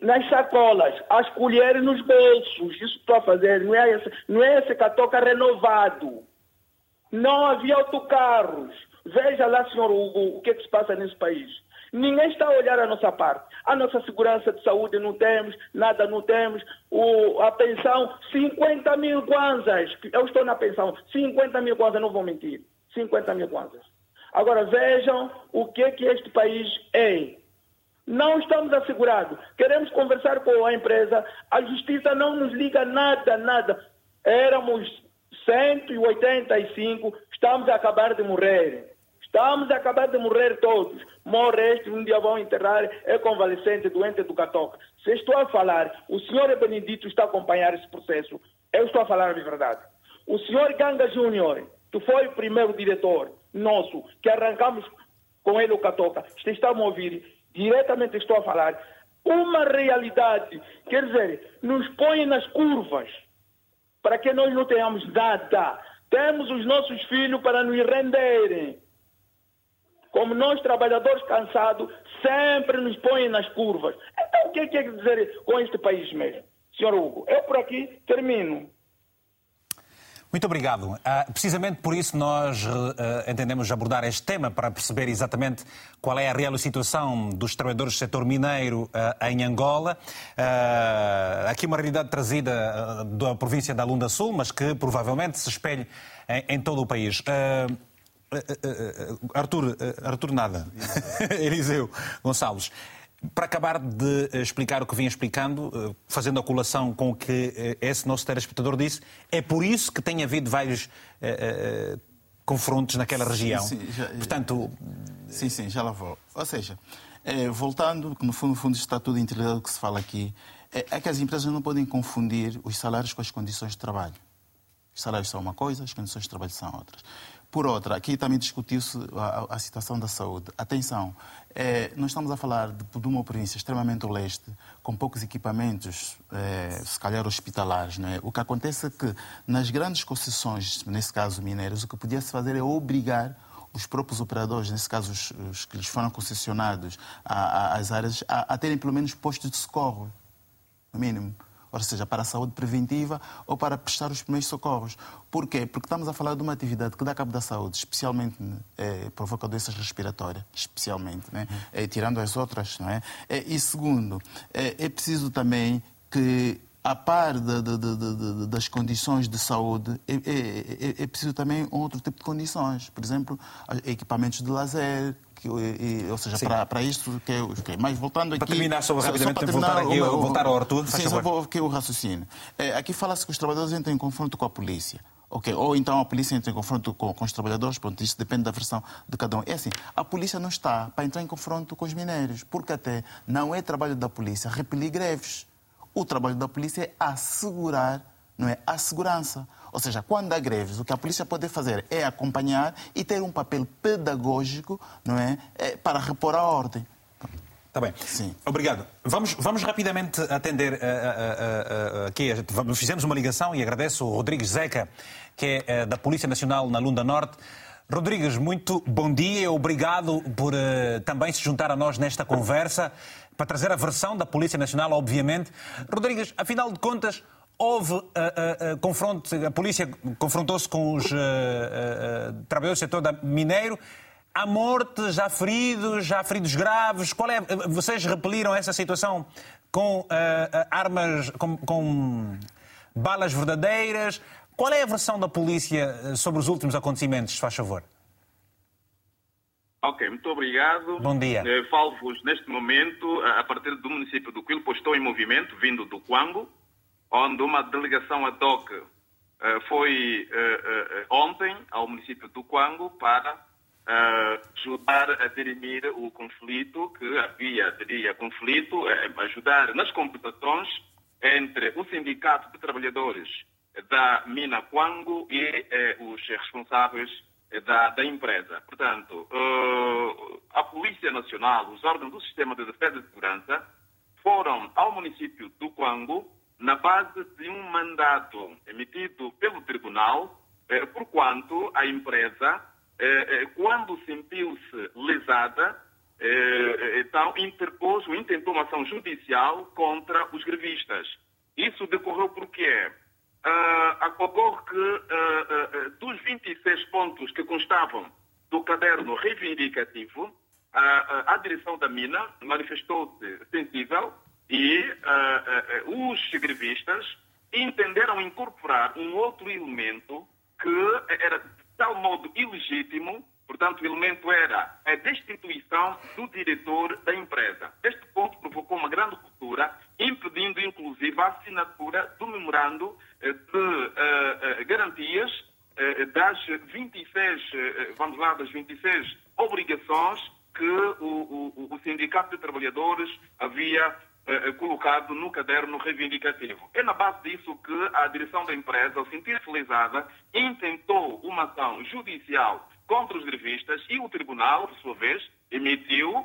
S8: nas sacolas, as colheres nos bolsos. Isso estou a fazer, não é esse, não é esse Catoca renovado. Não havia autocarros. Veja lá, senhor Hugo, o que, é que se passa nesse país. Ninguém está a olhar a nossa parte. A nossa segurança de saúde não temos, nada não temos. O, a pensão, 50 mil kwanzas. Eu estou na pensão, 50 mil kwanzas, não vou mentir. 50 mil kwanzas. Agora vejam o que, é que este país é. Não estamos assegurados. Queremos conversar com a empresa. A justiça não nos liga nada, nada. Éramos 185, estamos a acabar de morrer. Estamos a acabar de morrer todos. Morre este, um dia vão enterrar, é convalescente, doente do Catoca. Se estou a falar, o senhor Benedito está a acompanhar esse processo. Eu estou a falar a verdade. O senhor Ganga Júnior, que foi o primeiro diretor nosso, que arrancamos com ele o Catoca, vocês estão a ouvir, diretamente estou a falar, uma realidade, quer dizer, nos põe nas curvas, para que nós não tenhamos nada. Temos os nossos filhos para nos renderem. Como nós, trabalhadores cansados, sempre nos põem nas curvas. Então, o que quer dizer com este país mesmo? Senhor Hugo, eu por aqui termino.
S1: Muito obrigado. Ah, precisamente por isso nós ah, entendemos abordar este tema para perceber exatamente qual é a real situação dos trabalhadores do setor mineiro ah, em Angola. Aqui uma realidade trazida da província da Lunda Sul, mas que provavelmente se espelha em, em todo o país. Arthur, Arthur nada. Eliseu Gonçalves. Para acabar de eh, explicar o que vinha explicando, eh, fazendo a colação com o que eh, esse nosso telespectador disse, é por isso que tem havido vários eh, eh, confrontos naquela região.
S4: sim, já-
S1: Portanto,
S4: Sim, sim, já lá vou. Ou seja, eh, voltando, que no fundo, no fundo está tudo interligado o que se fala aqui, é, é que as empresas não podem confundir os salários com as condições de trabalho. Os salários são uma coisa, as condições de trabalho são outras. Por outra, aqui também discutiu-se a, a, situação da saúde. Atenção, é, nós estamos a falar de, de, uma província extremamente leste, com poucos equipamentos, é, se calhar hospitalares. Não é? O que acontece é que nas grandes concessões, nesse caso mineiras, o que podia-se fazer é obrigar os próprios operadores, nesse caso os, os que lhes foram concessionados às áreas, a, a terem pelo menos postos de socorro, no mínimo ou seja, para a saúde preventiva ou para prestar os primeiros socorros. Porquê? Porque estamos a falar de uma atividade que dá cabo da saúde, especialmente é, provoca doenças respiratórias, especialmente, né? é, tirando as outras, não é? é e segundo, é, é preciso também que a par de, de, de, das condições de saúde, é, é, é, é, preciso também outro tipo de condições. Por exemplo, equipamentos de lazer, que, e, ou seja, para, para isto que é, que é. Mas voltando aqui...
S1: Para terminar só rapidamente, só para terminar, voltar, aqui, uma, voltar ao Arthur,
S4: Sim, só vou aqui o raciocínio. É, aqui fala-se que os trabalhadores entram em confronto com a polícia. Okay. Ou então a polícia entra em confronto com, com, os trabalhadores, pronto, isso depende da versão de cada um. É assim, a polícia não está para entrar em confronto com os minérios, porque até não é trabalho da polícia repelir greves. O trabalho da polícia é assegurar, não é, a segurança. Ou seja, quando há greves, o que a polícia pode fazer é acompanhar e ter um papel pedagógico, não é, é para repor a ordem.
S1: Está bem. Sim. Obrigado. Vamos, vamos rapidamente atender uh, uh, uh, aqui. Fizemos uma ligação e agradeço o Rodrigues Zeca, que é da Polícia Nacional na Lunda Norte. Rodrigues, muito bom dia. Obrigado por também se juntar a nós nesta conversa para trazer a versão da Polícia Nacional, obviamente. Rodrigues, afinal de contas, houve uh, uh, confronto, a polícia confrontou-se com os trabalhadores do setor mineiro. Há mortes, já feridos, já feridos graves. Qual é? Vocês repeliram essa situação com armas, com, com balas verdadeiras? Qual é a versão da polícia sobre os últimos acontecimentos, se faz favor?
S9: Ok, muito obrigado.
S1: Bom dia.
S9: Eh, falo-vos neste momento a partir do município do Quilpo. Estou em movimento, vindo do Quango, onde uma delegação ad hoc eh, foi eh, ontem ao município do Quango para ajudar a dirimir o conflito que havia, diria, conflito, ajudar nas conversações entre o Sindicato de Trabalhadores da Mina Quango e os responsáveis da, da empresa. Portanto, uh, a Polícia Nacional, os órgãos do Sistema de Defesa e Segurança, foram ao município do Quango na base de um mandato emitido pelo tribunal, eh, por quanto a empresa, eh, quando sentiu-se lesada, então interpôs ou intentou uma ação judicial contra os grevistas. Isso decorreu por quê? Uh, ocorre que uh, uh, dos 26 pontos que constavam do caderno reivindicativo, a direção da mina manifestou-se sensível e os grevistas entenderam incorporar um outro elemento que era de tal modo ilegítimo Portanto, o elemento era a destituição do diretor da empresa. Este ponto provocou uma grande ruptura, impedindo inclusive a assinatura do memorando eh, de uh, uh, garantias uh, das 26, vamos lá, das 26 obrigações que o, o, o Sindicato de Trabalhadores havia colocado no caderno reivindicativo. É na base disso que a direção da empresa, ao sentir-se lesada, intentou uma ação judicial contra os grevistas e o tribunal, por sua vez, emitiu uh,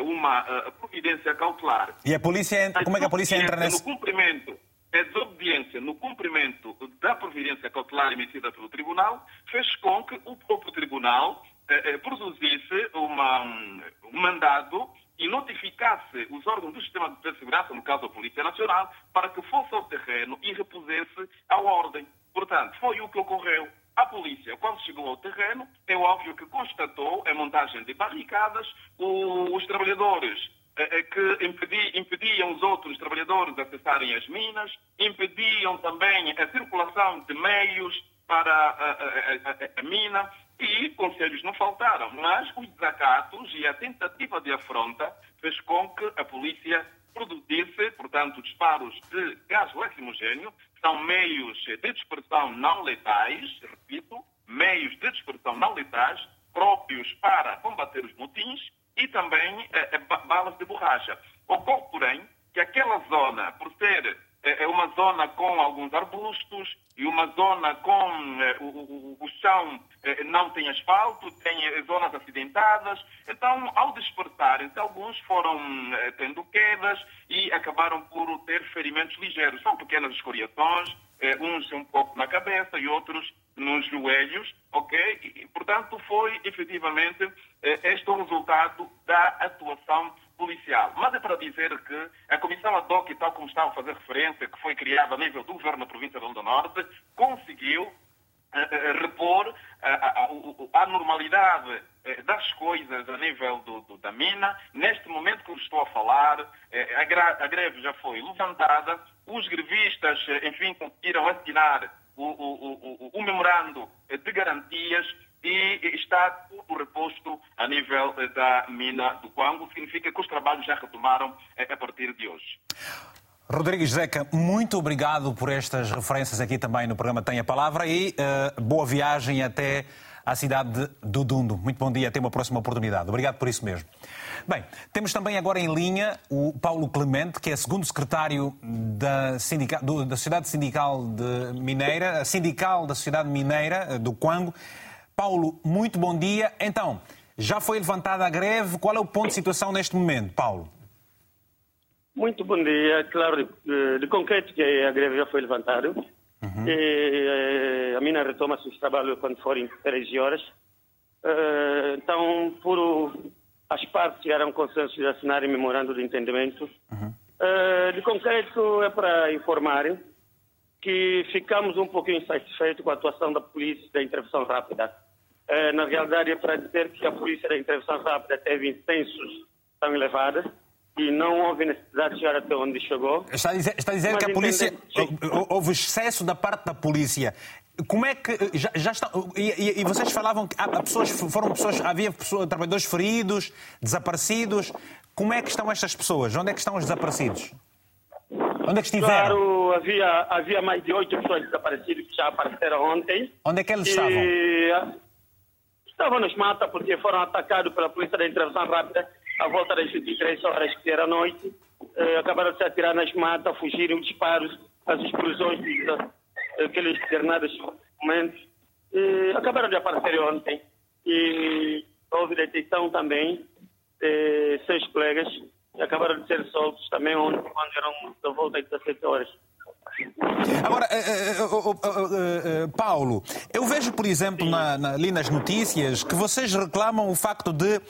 S9: uh, uma uh, providência cautelar.
S1: E a polícia, como é que a polícia entra nesse...
S9: No cumprimento, a desobediência no cumprimento da providência cautelar emitida pelo tribunal fez com que o próprio tribunal produzisse uma, um mandado e notificasse os órgãos do sistema de segurança, no caso a Polícia Nacional, para que fosse ao terreno e repusesse a ordem. Portanto, foi o que ocorreu. A polícia, quando chegou ao terreno, é óbvio que constatou a montagem de barricadas, os trabalhadores eh, eh, que impedi, impediam os outros trabalhadores de acessarem as minas, impediam também a circulação de meios para a, a, a, a mina e conselhos não faltaram, mas os desacatos e a tentativa de afronta fez com que a polícia produzisse, portanto, disparos de gás lacrimogênio, são meios de dispersão não letais, repito, meios de dispersão não letais, próprios para combater os motins e também eh, eh balas de borracha. Ocorre, porém, que aquela zona, por ser é, é uma zona com alguns arbustos e uma zona com é, o, o, o, chão é, não tem asfalto, tem zonas acidentadas. Então, ao despertarem, alguns foram tendo quedas e acabaram por ter ferimentos ligeiros. São pequenas escoriações, uns um pouco na cabeça e outros nos joelhos, ok? E, portanto, foi efetivamente este o resultado da atuação policial. Mas é para dizer que a Comissão ad hoc, tal como estava a fazer referência, que foi criada a nível do Governo da Província de Onda Norte, conseguiu uh, repor a, a, normalidade das coisas a nível do, do, da mina. Neste momento que estou a falar, a, a greve já foi levantada, os grevistas, enfim, conseguiram assinar o, o, o, o memorando de garantias e está tudo reposto a nível eh, da mina do Quango. Significa que os trabalhos já retomaram eh, a partir de hoje.
S1: Rodrigues Zeca, muito obrigado por estas referências aqui também no programa Tem a Palavra e uh, boa viagem até à cidade do Dundo. Muito bom dia, até uma próxima oportunidade. Obrigado por isso mesmo. Bem, temos também agora em linha o Paulo Clemente, que é segundo secretário da, sindica... da Sociedade Sindical de Mineira, Sindical da Sociedade Mineira do Quango. Paulo, muito bom dia. Então, já foi levantada a greve. Qual é o ponto de situação neste momento, Paulo?
S10: Muito bom dia. Claro, de, de concreto que a greve já foi levantada. Uhum. E, eh, a mina retoma seus trabalhos quando forem 13 horas. Então, por as partes chegaram a consenso de assinarem memorando de entendimento. Uhum. Uh, de concreto, é para informar que ficamos um pouquinho insatisfeitos com a atuação da polícia da intervenção rápida. Eh, na realidade, é para dizer que a polícia da intervenção rápida teve intensos tão elevados e não houve necessidade de chegar até onde chegou.
S1: Está a dizer, está a dizer que a polícia. Houve excesso da parte da polícia. Como é que. Já, já está, e, e, vocês falavam que há pessoas, foram pessoas. Havia pessoas, trabalhadores feridos, desaparecidos. Como é que estão estas pessoas? Onde é que estão os desaparecidos? Onde é que estiveram?
S10: Claro, havia, havia mais de oito pessoas desaparecidas que já apareceram ontem.
S1: Onde é que eles e... estavam?
S10: Estavam nas matas porque foram atacados pela polícia da intervenção rápida à volta das 23 horas que era noite. Eh, acabaram de se atirar nas matas, fugiram disparos, as explosões daqueles granadas momentos. Eh, acabaram de aparecer ontem. E houve detenção também de seis colegas e acabaram de ser soltos também ontem, quando eram da volta de 17 horas.
S1: Agora, uh, uh, uh, Paulo, eu vejo, por exemplo, na, na, ali nas notícias que vocês reclamam o facto de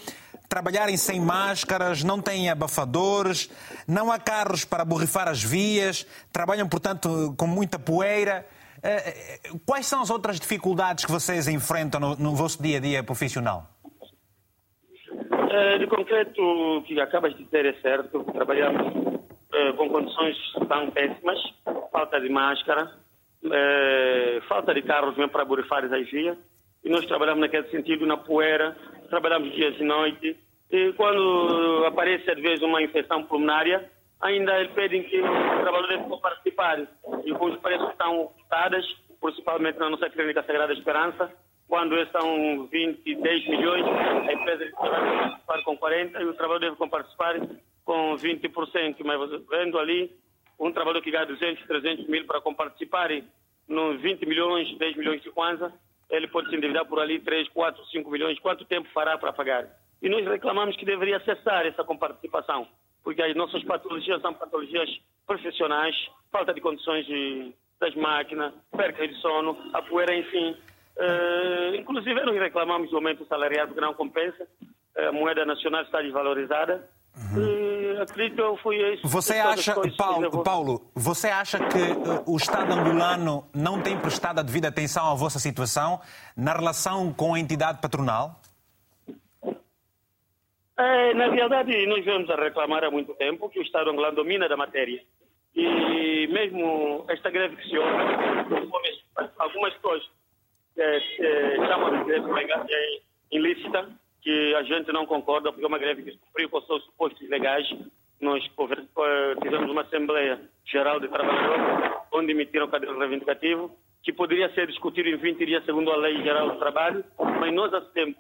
S1: trabalharem sem máscaras, não têm abafadores, não há carros para borrifar as vias, trabalham, portanto, com muita poeira. Eh, eh, quais são as outras dificuldades que vocês enfrentam no, no vosso dia a dia profissional?
S10: Eh, de concreto, o que acabas de dizer é certo. Trabalhamos eh, com condições tão péssimas, falta de máscara, eh, falta de carros mesmo para borrifar as vias. E nós trabalhamos naquele sentido, na poeira, trabalhamos dias e noites. E quando aparece, às vezes, uma infecção pulmonária, ainda eles pedem que os trabalhadores participar. E com os preços estão lotadas, principalmente na nossa clínica Sagrada Esperança, quando são 20, 10 milhões, a empresa vai participar com 40 e o trabalhador deve participar com 20%, mas vendo ali um trabalhador que ganha 200, 300 mil para participar nos 20 milhões, 10 milhões de kwanza, ele pode se endividar por ali 3, 4, 5 milhões. Quanto tempo fará para pagar? E nós reclamamos que deveria cessar essa comparticipação, porque as nossas patologias são patologias profissionais, falta de condições de, das máquinas, perca de sono, a poeira, enfim. Uh, inclusive, nós reclamamos do aumento salarial porque não compensa, a moeda nacional está desvalorizada. Uhum acredito foi isso.
S1: Você acha, Paulo, Paulo, você acha que uh, o Estado angolano não tem prestado a devida atenção à vossa situação na relação com a entidade patronal?
S10: É, na verdade, nós vamos a reclamar há muito tempo que o Estado angolano domina da matéria. E mesmo esta greve que se ouve, algumas pessoas é, é, chamam de greve ilícita, que a gente não concorda, porque é uma greve que cumpriu com os seus supostos legais. Nós tivemos uma Assembleia Geral de Trabalhadores, onde emitiram o caderno reivindicativo, que poderia ser discutido em 20 dias, segundo a Lei Geral do Trabalho, mas nós, a tempo,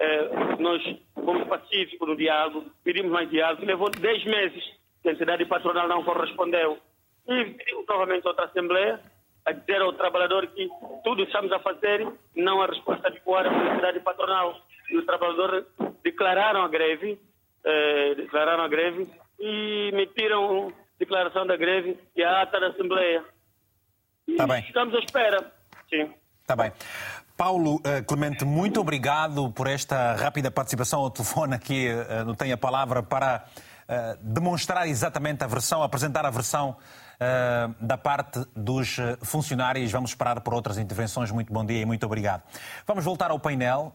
S10: eh, nós fomos pacíficos no diálogo, pedimos mais diálogo, levou 10 meses. a entidade patronal não correspondeu. E pediu novamente outra Assembleia a dizer ao trabalhador que tudo estamos a fazer não a resposta adequada para a entidade patronal. E os trabalhadores declararam a greve, eh, declararam a greve e emitiram declaração da greve e a ata da Assembleia.
S1: Está bem.
S10: Estamos à espera. Sim.
S1: Está bem. Paulo uh, Clemente, muito obrigado por esta rápida participação ao telefone aqui uh, no Tem a Palavra para uh, demonstrar exatamente a versão, apresentar a versão da parte dos funcionários. Vamos esperar por outras intervenções. Muito bom dia e muito obrigado. Vamos voltar ao painel,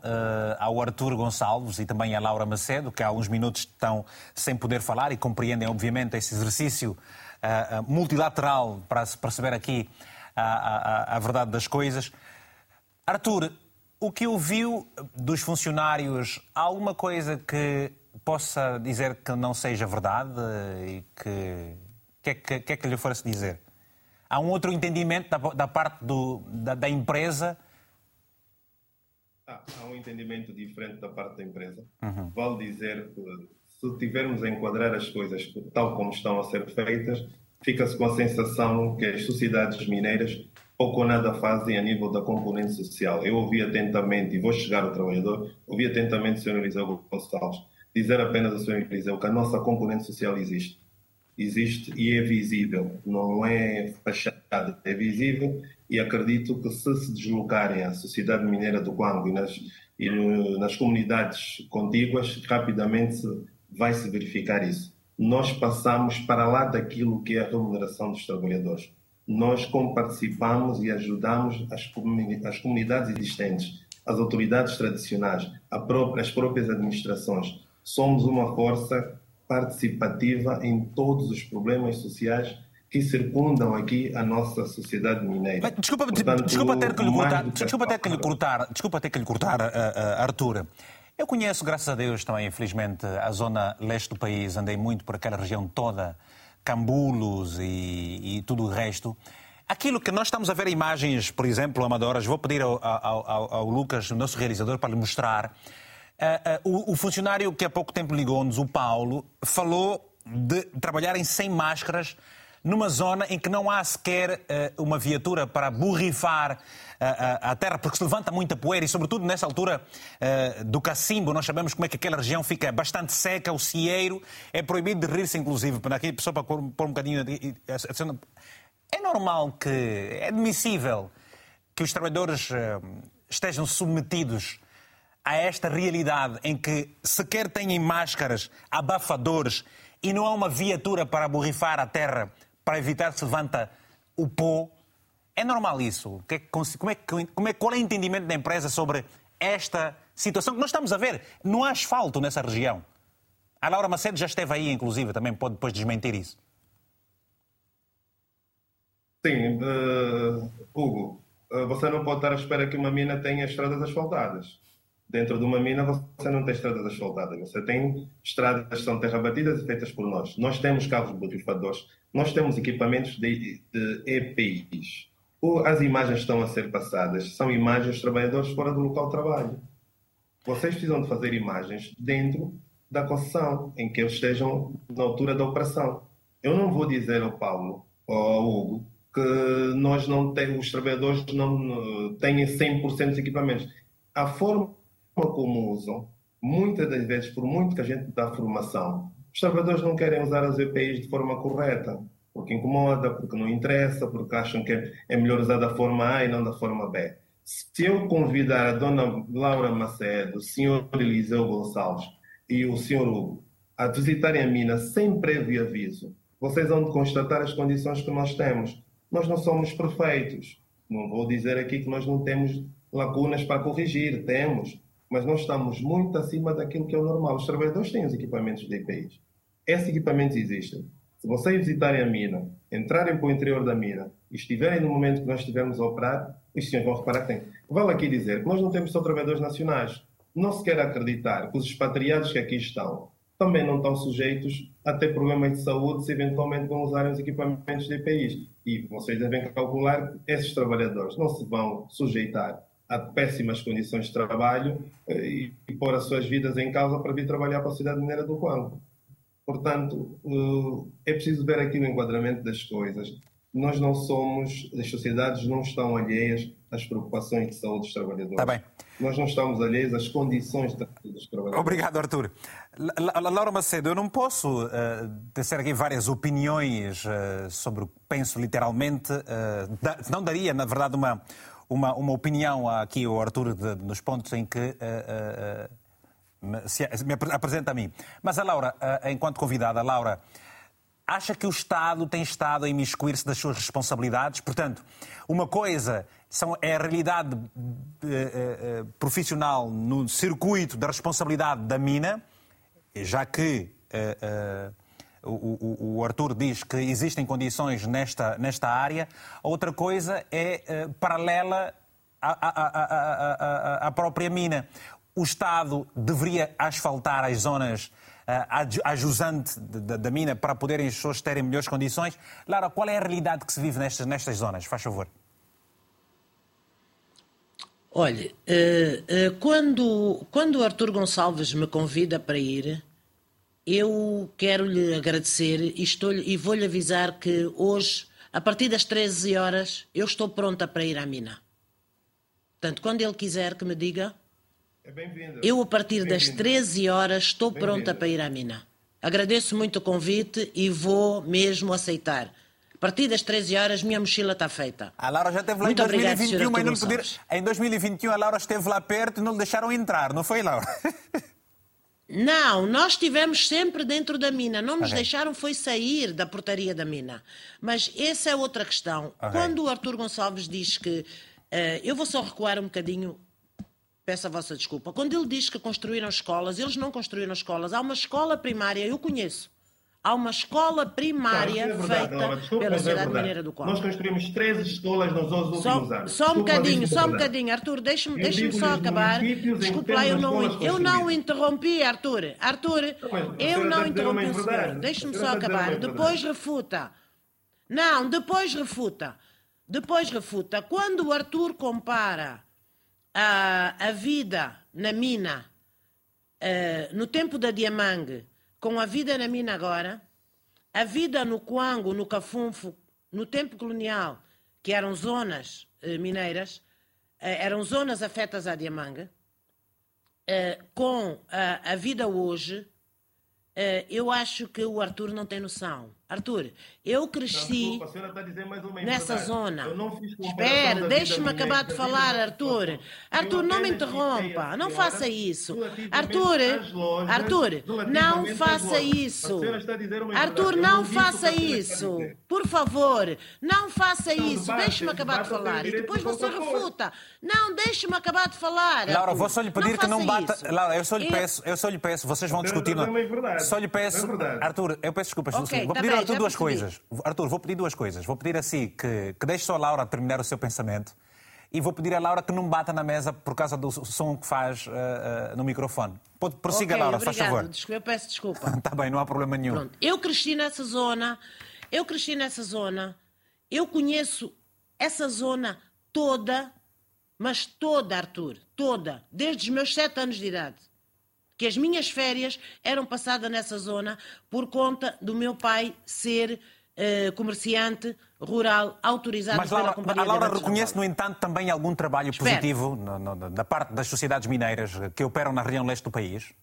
S1: ao Artur Gonçalves e também à Laura Macedo, que há alguns minutos estão sem poder falar e compreendem, obviamente, esse exercício multilateral para se perceber aqui a, a, a verdade das coisas. Arthur, o que ouviu dos funcionários, há alguma coisa que possa dizer que não seja verdade e que que é que, que, é que lhe fosse dizer? Há um outro entendimento da, da parte do, da, da empresa?
S2: Ah, há um entendimento diferente da parte da empresa. Uhum. Vale dizer que se tivermos a enquadrar as coisas tal como estão a ser feitas, fica-se com a sensação que as sociedades mineiras pouco ou nada fazem a nível da componente social. Eu ouvi atentamente, e vou chegar ao trabalhador, ouvi atentamente o Sr. Eliseu Gonçalves dizer apenas ao Sr. Eliseu que a nossa componente social existe. Existe e é visível, não é fachada, é visível e acredito que se se deslocarem à sociedade mineira do Quango e nas, e nas comunidades contíguas, rapidamente vai se verificar isso. Nós passamos para lá daquilo que é a remuneração dos trabalhadores nós comparticipamos e ajudamos as, comunidades existentes, as autoridades tradicionais, própria, as próprias administrações. Somos uma força participativa em todos os problemas sociais que circundam aqui a nossa sociedade mineira.
S1: Desculpa, Portanto, desculpa ter que lhe cortar, desculpa ter que lhe cortar, desculpa ter que lhe cortar, uh, uh, Arthur. Eu conheço, graças a Deus, também, infelizmente, a zona leste do país, andei muito por aquela região toda Cambulos e, e tudo o resto. Aquilo que nós estamos a ver imagens, por exemplo, amadoras, vou pedir ao, ao, ao, ao Lucas, o nosso realizador, para lhe mostrar. Uh, uh, o, o, funcionário que há pouco tempo ligou-nos, o Paulo, falou de trabalharem sem máscaras numa zona em que não há sequer uh, uma viatura para borrifar a, terra, porque se levanta muita poeira e, sobretudo, nessa altura do cacimbo, nós sabemos como é que aquela região fica bastante seca, o cieiro, é proibido de rir-se, inclusive, aqui, só para pôr, um bocadinho. É normal que, é admissível que os trabalhadores estejam submetidos a esta realidade em que sequer têm máscaras, abafadores e não há uma viatura para borrifar a terra para evitar que se levanta o pó é normal isso? É é, como é, qual é o entendimento da empresa sobre esta situação que nós estamos a ver? Não há asfalto nessa região. A Laura Macedo já esteve aí, inclusive, também pode depois desmentir isso.
S2: Sim, uh, Hugo, uh, você não pode estar à espera que uma mina tenha estradas asfaltadas. Dentro de uma mina você não tem estradas asfaltadas, você tem estradas que são terra batidas e feitas por nós. Nós temos carros borrifadores, nós temos equipamentos de, de EPIs, as imagens estão a ser passadas são imagens de trabalhadores fora do local de trabalho. Vocês precisam de fazer imagens dentro da concessão, em que eles estejam na altura da operação. Eu não vou dizer ao Paulo ou ao Hugo que nós não temos, os trabalhadores não têm 100% dos equipamentos. A forma como usam, muitas das vezes, por muito que a gente dá formação, os trabalhadores não querem usar as EPIs de forma correta porque incomoda, porque não interessa, porque acham que é melhor usar da forma A e não da forma B. Se eu convidar a dona Laura Macedo, o senhor Eliseu Gonçalves e o senhor Hugo a visitarem a mina sem prévio aviso, vocês vão constatar as condições que nós temos. Nós não somos perfeitos. Não vou dizer aqui que nós não temos lacunas para corrigir, temos, mas nós estamos muito acima daquilo que é o normal. Os trabalhadores têm os equipamentos de EPIs. Esses equipamentos existem. Se vocês visitarem a mina, entrarem para o interior da mina e estiverem no momento que nós estivermos a operar, os senhores vão reparar que tem. Vale aqui dizer que nós não temos só trabalhadores nacionais. Não se quer acreditar que os expatriados que aqui estão também não estão sujeitos a ter problemas de saúde se eventualmente vão usarem os equipamentos de EPIs. E vocês devem calcular que esses trabalhadores não se vão sujeitar a péssimas condições de trabalho eh, e, e pôr as suas vidas em causa para vir trabalhar para a cidade mineira do Quango. Portanto, eh, é preciso ver aqui o enquadramento das coisas. Nós não somos, as sociedades não estão alheias às preocupações de saúde dos trabalhadores.
S1: Está bem.
S2: Nós não estamos alheios às condições dos trabalhadores.
S1: Obrigado, Arthur. Laura Macedo, eu não posso uh, tecer aqui várias opiniões uh, sobre o que penso literalmente. Uh, da, não daria, na verdade, uma, uma, uma opinião aqui ao Arthur nos pontos em que uh, se, me apresenta a mim. Mas a Laura, eh, enquanto convidada, Laura, acha que o Estado tem estado a imiscuir-se das suas responsabilidades? Portanto, uma coisa são, é a realidade profissional no circuito da responsabilidade da mina, já que o, o, Arthur diz que existem condições nesta, nesta área. Outra coisa é paralela à, à, à, à própria mina o Estado deveria asfaltar as zonas uh, a jusante da mina para poderem as pessoas terem melhores condições. Lara, qual é a realidade que se vive nestas, nestas zonas? Faz favor.
S3: Olha, uh, quando, quando o Artur Gonçalves me convida para ir, eu quero lhe agradecer e, estou, e vou-lhe avisar que hoje, a partir das 13 horas, eu estou pronta para ir à mina. Portanto, quando ele quiser que me diga, é eu, a partir das 13 horas, estou pronta para ir à mina. Agradeço muito o convite e vou mesmo aceitar. A partir das 13 horas, minha mochila está feita.
S1: A Laura já esteve lá muito em 2021, mas não poder... Em 2021, a Laura esteve lá perto e não lhe deixaram entrar, não foi, Laura?
S3: Não, nós estivemos sempre dentro da mina. Não nos okay. deixaram foi sair da portaria da mina. Mas essa é outra questão. Okay. Quando o Artur Gonçalves diz que. Uh, eu vou só recuar um bocadinho peço a vossa desculpa. Quando ele diz que construíram escolas, eles não construíram escolas. Há uma escola primária, eu conheço. Há uma escola primária é verdade, feita desculpa, pela Cidade é Mineira do Congo.
S2: Nós construímos três escolas nos últimos
S3: só,
S2: anos.
S3: Só um bocadinho, só um bocadinho. Arthur, deixa-me deixa só acabar. Desculpa lá, eu não, eu não interrompi, Arthur. Arthur, eu não interrompi o senhor. Deixa-me só acabar. Depois refuta. Não, depois refuta. Depois refuta. Quando o Arthur compara a, a vida na mina uh, no tempo da Diamangue com a vida na mina agora, a vida no Coango, no Cafunfo, no tempo colonial, que eram zonas uh, mineiras, uh, eram zonas afetas à Diamangue, com a vida hoje, eu acho que o Arthur não tem noção. Arthur, eu cresci não, desculpa, nessa zona. Espera, deixe-me acabar de falar, Arthur. Arthur, não me interrompa. Não faça isso. Arthur, Arthur, não faça isso. Arthur, não faça isso. Por favor, não faça isso. Deixe-me acabar de falar. E depois você refuta. Não, deixe-me acabar de falar.
S1: Laura, vou só lhe pedir que não bata. Laura, eu só lhe peço, eu só lhe peço, vocês vão discutir. Só lhe peço. Arthur, eu peço desculpas. Vou pedir Arthur duas coisas. Arthur, vou pedir duas coisas. Vou pedir assim que, que deixe só a Laura terminar o seu pensamento e vou pedir a Laura que não bata na mesa por causa do som que faz uh, uh, no microfone. Pode, prossiga, okay, Laura, obrigado. faz favor.
S3: Desculpa, eu peço desculpa.
S1: Está bem, não há problema nenhum. Pronto.
S3: Eu cresci nessa zona, eu cresci nessa zona, eu conheço essa zona toda, mas toda, Arthur, toda, desde os meus sete anos de idade que as minhas férias eram passadas nessa zona por conta do meu pai ser uh, comerciante rural autorizado
S1: Mas
S3: Laura,
S1: pela Companhia A Laura reconhece, no entanto, também algum trabalho Espera. positivo no, no, da parte das sociedades mineiras que operam na região leste do país?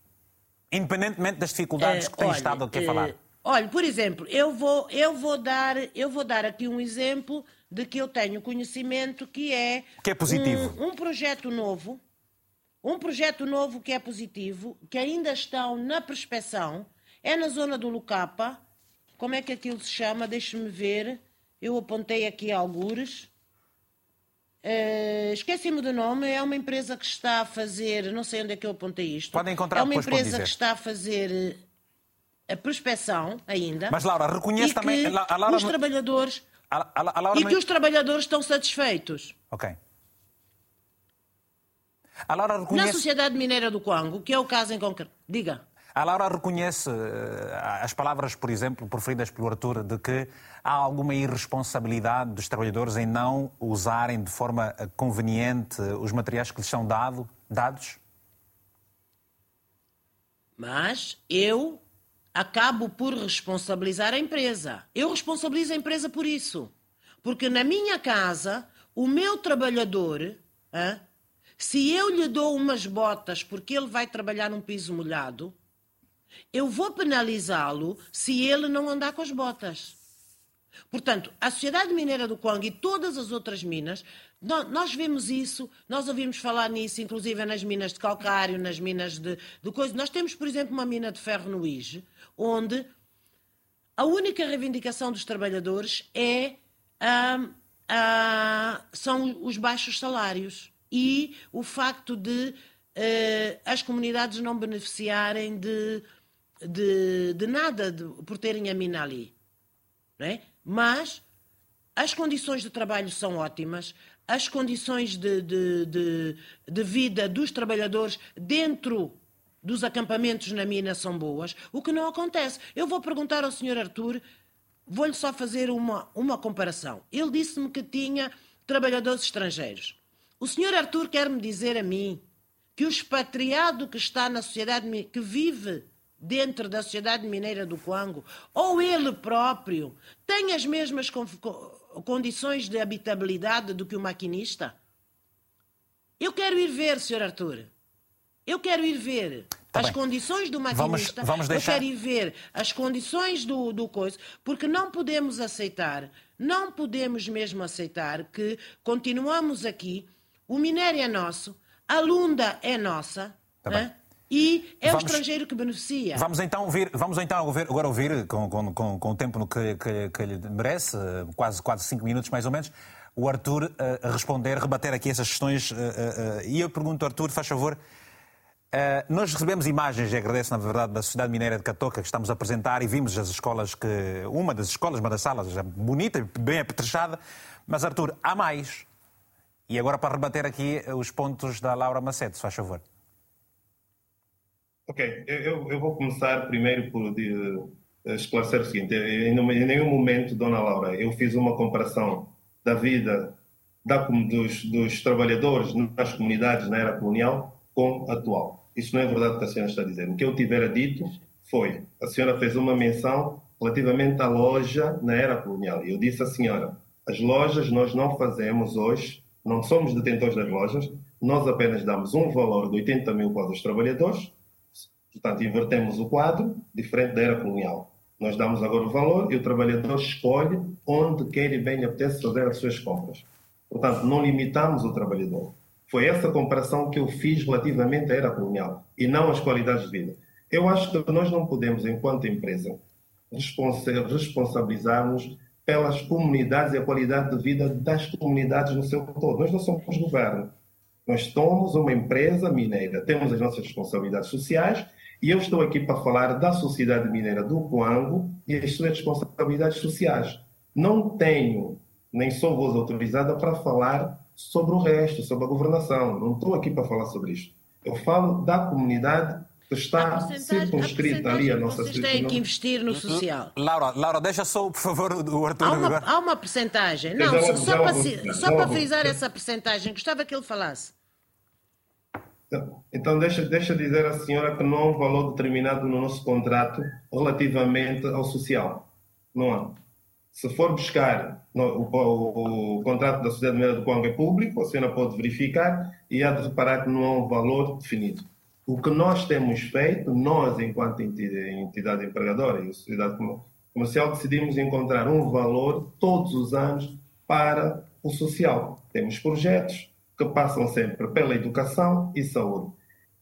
S1: Independentemente das dificuldades uh, que tem olha, estado aqui a falar. Uh,
S3: olha, por exemplo, eu vou, eu, vou dar, eu vou dar aqui um exemplo de que eu tenho conhecimento que é,
S1: que é positivo.
S3: Um, um projeto novo um projeto novo que é positivo, que ainda estão na prospeção, é na zona do Lucapa. Como é que aquilo se chama? Deixe-me ver. Eu apontei aqui algures. Uh, Esqueci-me do nome. É uma empresa que está a fazer. Não sei onde é que eu apontei isto.
S1: Podem encontrar
S3: É uma empresa que está a fazer eh, a prospeção ainda.
S1: Mas Laura, reconhece também.
S3: A Laura... Os trabalhadores. A, a, a Laura... E que os trabalhadores estão satisfeitos.
S1: Ok.
S3: A Laura reconhece... Na Sociedade Mineira do Congo, que é o caso em concreto. Diga.
S1: A Laura reconhece eh, as palavras, por exemplo, proferidas pelo Arthur, de que há alguma irresponsabilidade dos trabalhadores em não usarem de forma eh, conveniente os materiais que lhes são dado, dados?
S3: Mas eu acabo por responsabilizar a empresa. Eu responsabilizo a empresa por isso. Porque na minha casa, o meu trabalhador, hein, se eu lhe dou umas botas porque ele vai trabalhar num piso molhado, eu vou penalizá-lo se ele não andar com as botas. Portanto, a Sociedade Mineira do Congo e todas as outras minas, nós vemos isso, nós ouvimos falar nisso, inclusive nas minas de calcário, nas minas de, de coisa. Nós temos, por exemplo, uma mina de ferro no Ige, onde a única reivindicação dos trabalhadores é ah, ah, são os baixos salários e o facto de uh, as comunidades não beneficiarem de, de, de nada de, por terem a mina ali. É? Mas as condições de trabalho são ótimas, as condições de, de, de, de, vida dos trabalhadores dentro dos acampamentos na mina são boas, o que não acontece. Eu vou perguntar ao Sr. Arthur, vou-lhe só fazer uma, uma comparação. Ele disse-me que tinha trabalhadores estrangeiros. O Sr. Arthur quer me dizer a mim que o expatriado que está na sociedade, que vive dentro da sociedade mineira do Congo, ou ele próprio, tem as mesmas condições de habitabilidade do que o maquinista? Eu quero ir ver, Sr. Arthur. Eu quero ir ver tá as bem. condições do maquinista. Vamos, vamos deixar... Eu quero ir ver as condições do, do coisa, porque não podemos aceitar, não podemos mesmo aceitar que continuamos aqui, o minério é nosso, a lunda é nossa, tá né? E é vamos, o estrangeiro que beneficia.
S1: Vamos então ouvir, vamos então ouvir, agora ouvir, com, com, com o tempo que, que, que lhe merece, quase, quase cinco minutos mais ou menos, o Arthur uh, responder, rebater aqui essas questões. Uh, uh, e eu pergunto, Arthur, faz favor, nós recebemos imagens, e agradeço na verdade, da Sociedade Mineira de Catoca que estamos a apresentar e vimos as escolas que. Uma das escolas, uma das salas, bonita, bem apetrechada. Mas, Arthur, há mais. E agora para rebater aqui os pontos da Laura Macete, faz favor.
S2: Ok, eu, eu vou começar primeiro por uh, esclarecer o seguinte: em, em nenhum momento, Dona Laura, eu fiz uma comparação da vida da, dos, dos, trabalhadores nas comunidades na era colonial com a atual. Isso não é verdade o que a senhora está dizendo. O que eu tivera dito foi: a senhora fez uma menção relativamente à loja na era colonial. Eu disse à senhora: as lojas nós não fazemos hoje, não somos detentores das lojas, nós apenas damos um valor de 80 mil para os trabalhadores Portanto, invertemos o quadro, diferente da era colonial. Nós damos agora o valor e o trabalhador escolhe onde quer e bem apetece fazer as suas compras. Portanto, não limitamos o trabalhador. Foi essa comparação que eu fiz relativamente à era colonial e não às qualidades de vida. Eu acho que nós não podemos, enquanto empresa, responsabilizarmos pelas comunidades e a qualidade de vida das comunidades no seu todo. Nós não somos governo. Nós somos uma empresa mineira, temos as nossas responsabilidades sociais e eu estou aqui para falar da Sociedade Mineira do Coango e as suas responsabilidades sociais. Não tenho, nem sou voz autorizada para falar sobre o resto, sobre a governação. Não estou aqui para falar sobre isto. Eu falo da comunidade está circunscrita ali a nossa
S3: Vocês têm que investir no social.
S1: Laura, Laura, deixa só, por favor, o Arthur.
S3: Há uma, há uma percentagem. Não, só, só, para, só para frisar essa percentagem, gostava que ele falasse.
S2: Então, deixa, deixa dizer à senhora que não há um valor determinado no nosso contrato relativamente ao social. Não há. Se for buscar no, o, o, o, contrato da Sociedade Mineira do Congo é público, a senhora pode verificar e há de reparar que não há um valor definido. O que nós temos feito, nós, enquanto entidade empregadora e sociedade comercial, decidimos encontrar um valor todos os anos para o social. Temos projetos, que passam sempre pela educação e saúde.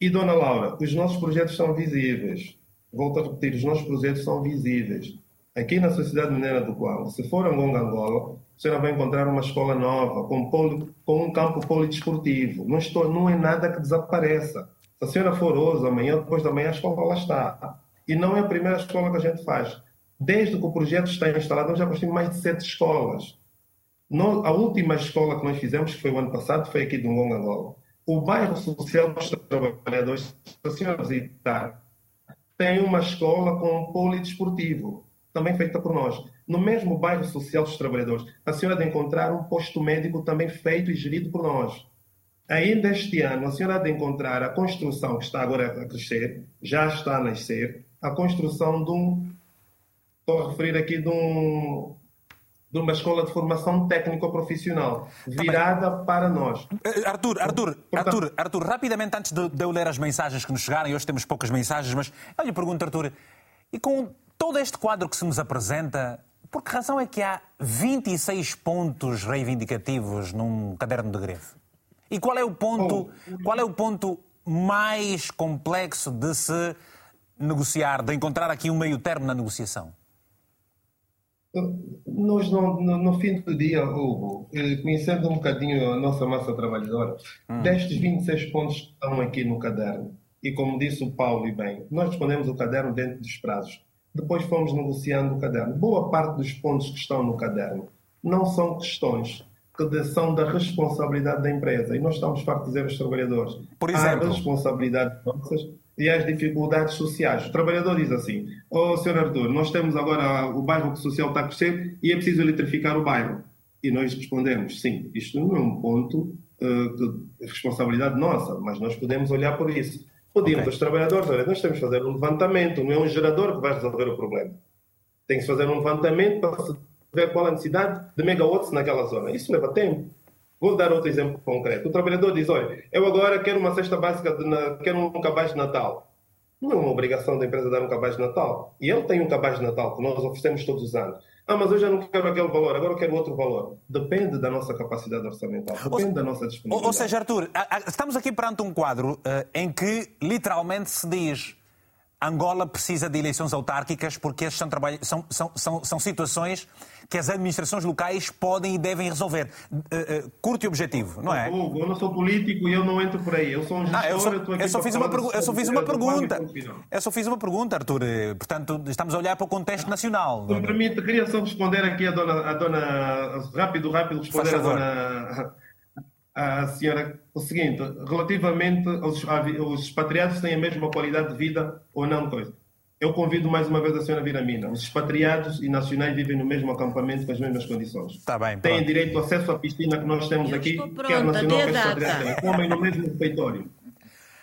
S2: E, Dona Laura, os nossos projetos são visíveis. Volto a repetir, os nossos projetos são visíveis. Aqui na Sociedade Mineira do Qual, se for Angonga, Angola, a senhora vai encontrar uma escola nova, com, poli, com um campo polidesportivo. Não, estou, não é nada que desapareça. Se a senhora for hoje, amanhã, depois da manhã, a escola lá está. E não é a primeira escola que a gente faz. Desde que o projeto está instalado, nós já construímos mais de sete escolas a última escola que nós fizemos, que foi o ano passado, foi aqui de Ngonga. O bairro social dos trabalhadores, se a senhora visitar, tem uma escola com um polidesportivo, também feita por nós. No mesmo bairro social dos trabalhadores, a senhora de encontrar um posto médico também feito e gerido por nós. Ainda este ano, a senhora de encontrar a construção que está agora a crescer, já está a nascer, a construção de um. Estou a referir aqui de um, de uma escola de formação técnico-profissional virada para nós.
S1: Eh, Arthur, Arthur, Arthur, Arthur, rapidamente antes de, de eu ler as mensagens que nos chegaram, e hoje temos poucas mensagens, mas eu lhe pergunto, Arthur, e com todo este quadro que se nos apresenta, por que razão é que há 26 pontos reivindicativos num caderno de greve? E qual é o ponto, qual é o ponto mais complexo de se negociar, de encontrar aqui um meio termo na negociação?
S2: Nós, no, no, no, fim do dia, Hugo, eh, conhecendo um bocadinho a nossa massa trabalhadora, hum. destes 26 pontos que estão aqui no caderno, e como disse o Paulo e bem, nós respondemos o caderno dentro dos prazos. Depois fomos negociando o caderno. Boa parte dos pontos que estão no caderno não são questões que são da responsabilidade da empresa. E nós estamos fartos de dizer aos trabalhadores.
S1: Por exemplo?
S2: Há responsabilidades nossas e as dificuldades sociais. O trabalhador diz assim: Ó, oh, Sr. Arthur, nós temos agora o bairro social está a crescer e é preciso eletrificar o bairro. E nós respondemos: sim, isto não é um ponto uh, de responsabilidade nossa, mas nós podemos olhar por isso. Podíamos okay. aos trabalhadores: olha, nós temos que fazer um levantamento, não é um gerador que vai resolver o problema. Tem que fazer um levantamento para ver qual a necessidade de megawatts naquela zona. Isso leva tempo. Vou dar outro exemplo concreto. O trabalhador diz: olha, eu agora quero uma cesta básica, de, quero um cabaz de Natal. Não é uma obrigação da empresa dar um cabaz de Natal. E ele tem um cabaz de Natal que nós oferecemos todos os anos. Ah, mas eu já não quero aquele valor, agora eu quero outro valor. Depende da nossa capacidade orçamental, depende ou, da nossa disponibilidade.
S1: Ou seja, Arthur, estamos aqui perante um quadro uh, em que literalmente se diz Angola precisa de eleições autárquicas porque são, são, são, são, situações que as administrações locais podem e devem resolver. Uh, uh, curto e objetivo, não é?
S2: Hugo, eu não sou político e eu não entro por aí. Eu sou um gestor,
S1: ah, eu, só, eu, eu só fiz uma, eu só fiz uma pergunta. Eu só fiz uma pergunta, Arthur. Portanto, estamos a olhar para o contexto nacional.
S2: Se me permite, queria só responder aqui a dona, a dona rápido, rápido, responder a dona a senhora o seguinte, relativamente aos, aos expatriados têm a mesma qualidade de vida ou não coisa. Eu convido mais uma vez a senhora Viramina. Os expatriados e nacionais vivem no mesmo acampamento com as mesmas condições.
S1: Está bem.
S2: Têm direito ao acesso à piscina que nós temos
S3: Eu
S2: aqui,
S3: pronta,
S2: quer nacional, quer expatriado. Comem no mesmo refeitório.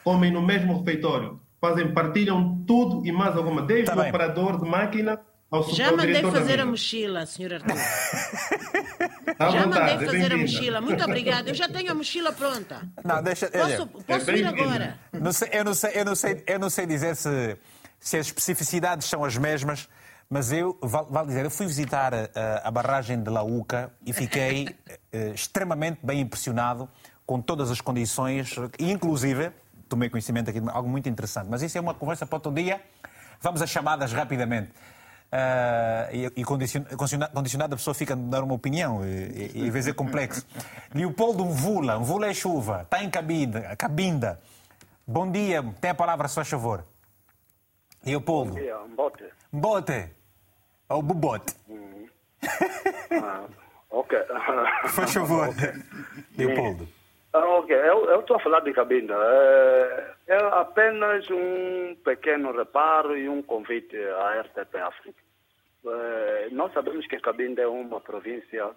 S2: Comem no mesmo refeitório. Fazem, partilham tudo e mais alguma, desde tá o bem. operador de máquina
S3: Já mandei fazer a mochila, senhor Arthur. já mandei fazer a mochila. Muito obrigada. Eu já tenho a mochila pronta.
S1: Não, deixa.
S3: Posso, posso é ir agora?
S1: Não sei, eu, não sei, eu, não sei, eu não sei dizer se, se as especificidades são as mesmas, mas eu, vale dizer, eu fui visitar a, a barragem de Lauca e fiquei uh, extremamente bem impressionado com todas as condições, inclusive, tomei conhecimento aqui de algo muito interessante. Mas isso é uma conversa para outro dia. Vamos às chamadas rapidamente. Uh, e, e condicionado, condicionado, a pessoa fica a dar uma opinião e, e, e às vezes é complexo. Leopoldo Mvula, Mvula é chuva, está em Cabinda, Cabinda. Bom dia, tem a palavra, se faz favor. Leopoldo.
S11: Bom dia, Mbote.
S1: Mbote. Ou Bubote.
S11: Uhum. ah, ok.
S1: faz favor, okay. Leopoldo.
S11: Ah, ok, eu estou a falar de Cabinda. É, é, apenas um pequeno reparo e um convite à RTP África. É, nós sabemos que Cabinda é uma província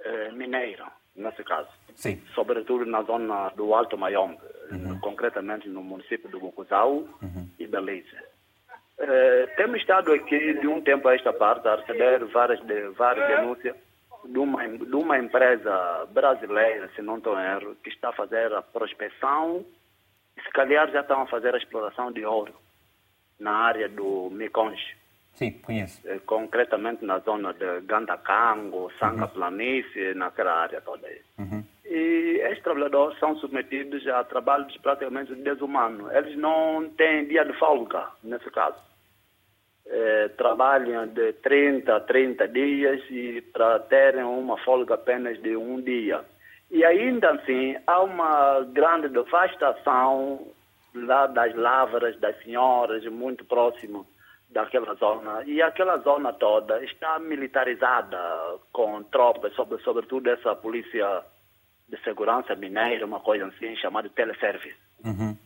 S11: é, mineira, nesse caso.
S1: Sim.
S11: Sobretudo na zona do Alto Mayombe, uhum. concretamente no município do Bucuzau uhum. e Belize. É, temos estado aqui de um tempo a esta parte a receber várias, de, várias denúncias de uma, de uma empresa brasileira, se não estou erro, que está a fazer a prospecção se calhar já estão a fazer a exploração de ouro na área do Miconge.
S1: Sim, conheço.
S11: Eh, concretamente na zona de Gandacango, Sanga uhum. Planície, naquela área toda aí. Uhum. E estes trabalhadores são submetidos a trabalhos praticamente desumanos. Eles não têm dia de folga, nesse caso eh, trabalham de 30 a 30 dias e para terem uma folga apenas de um dia. E ainda assim, há uma grande devastação lá das lavras das senhoras, muito próximo daquela zona. E aquela zona toda está militarizada com tropas, sobre, sobretudo essa polícia de segurança mineira, uma coisa assim, chamada teleservice. Uhum.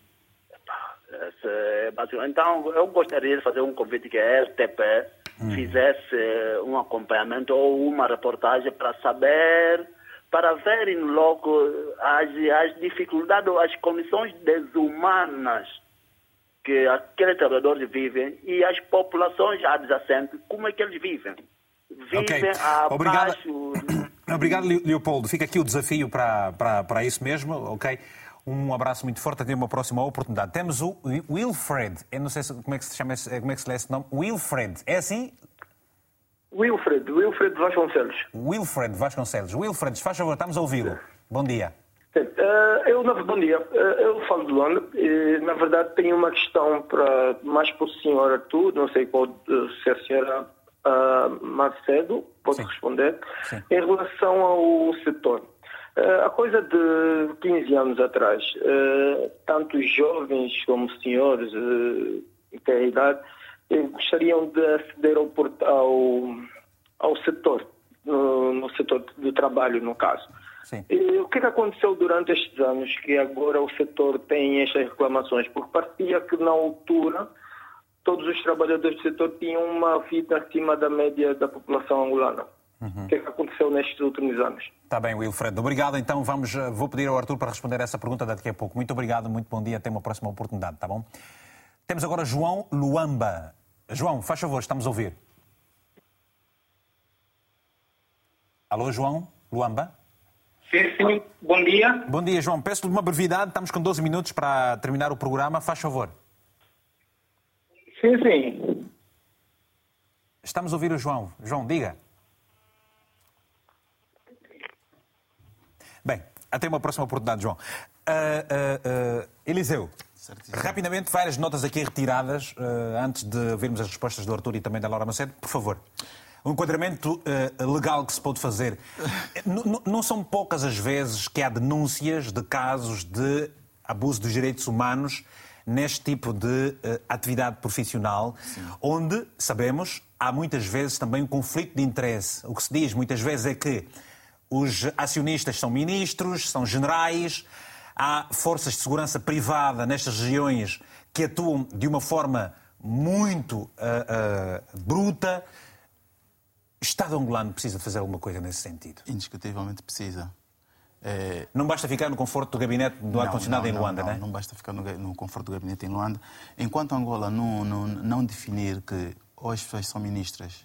S11: Então, eu gostaria de fazer um convite que a RTP hum. fizesse um acompanhamento ou uma reportagem para saber, para verem logo as, as dificuldades, as condições desumanas que aqueles trabalhadores vivem e as populações adjacentes, como é que eles vivem? Vivem
S1: Ok.
S11: abaixo...
S1: Obrigado, Le- Leopoldo. Fica aqui o desafio para, para, para isso mesmo, ok? Um abraço muito forte, até uma próxima oportunidade. Temos o Wilfred, eu não sei se- como é que se chama, esse- como é que se lê esse nome. Wilfred, é assim?
S12: Wilfred, Wilfred Vasconcelos.
S1: Wilfred Vasconcelos. Wilfred, faz favor, estamos a ouvi-lo. Bom dia.
S12: Sim, eh, eu, na- bom dia. Eh, eu falo de Londres e, na verdade, tenho uma questão para, mais para o senhor Arthur, não sei qual, eh, se a senhora ah, Macedo pode responder, em relação ao setor. Eh, a coisa de 15 anos atrás, eh, tanto jovens como senhores eh, que têm a idade eh, gostariam de aceder ao, ao, ao setor, no, no setor do trabalho, no caso.
S1: Sim.
S12: E o que, é que aconteceu durante estes anos que agora o setor tem estas reclamações? Porque parecia que na altura todos os trabalhadores do setor tinham uma vida acima da média da população angolana. O que é que aconteceu nestes últimos anos?
S1: Está bem, Wilfred. Obrigado. Então vamos, eh, vou pedir ao Arthur para responder essa pergunta daqui a pouco. Muito obrigado, muito bom dia. Até uma próxima oportunidade, tá bom? Temos agora João Luamba. João, faz favor, estamos a ouvir. Alô, João Luamba?
S13: Sim, sim. Bom dia.
S1: Bom dia, João. Peço-lhe uma brevidade. Estamos com 12 minutos para terminar o programa. Faz favor.
S13: Sim, sim.
S1: Estamos a ouvir o João. João, diga. Bem, até uma próxima oportunidade, João. Ah, ah, ah, Eliseu, rapidamente, várias notas aqui retiradas antes de vermos as respostas do Arthur e também da Laura Macedo, por favor. O enquadramento ah, legal que se pode fazer. N- não são poucas as vezes que há denúncias de casos de abuso dos direitos humanos neste tipo de ah, atividade profissional, onde, sabemos, há muitas vezes também um conflito de interesse. O que se diz muitas vezes é que os acionistas são ministros, são generais, há forças de segurança privada nestas regiões que atuam de uma forma muito ah, ah, bruta. O Estado angolano precisa de fazer alguma coisa nesse sentido.
S4: Indiscutivelmente precisa. É,
S1: Não basta ficar no conforto do gabinete do ar-condicionado em Luanda,
S4: não,
S1: né?
S4: Não basta ficar no, no conforto do gabinete em Luanda. Enquanto Angola não, não, não definir que ou as pessoas são ministras,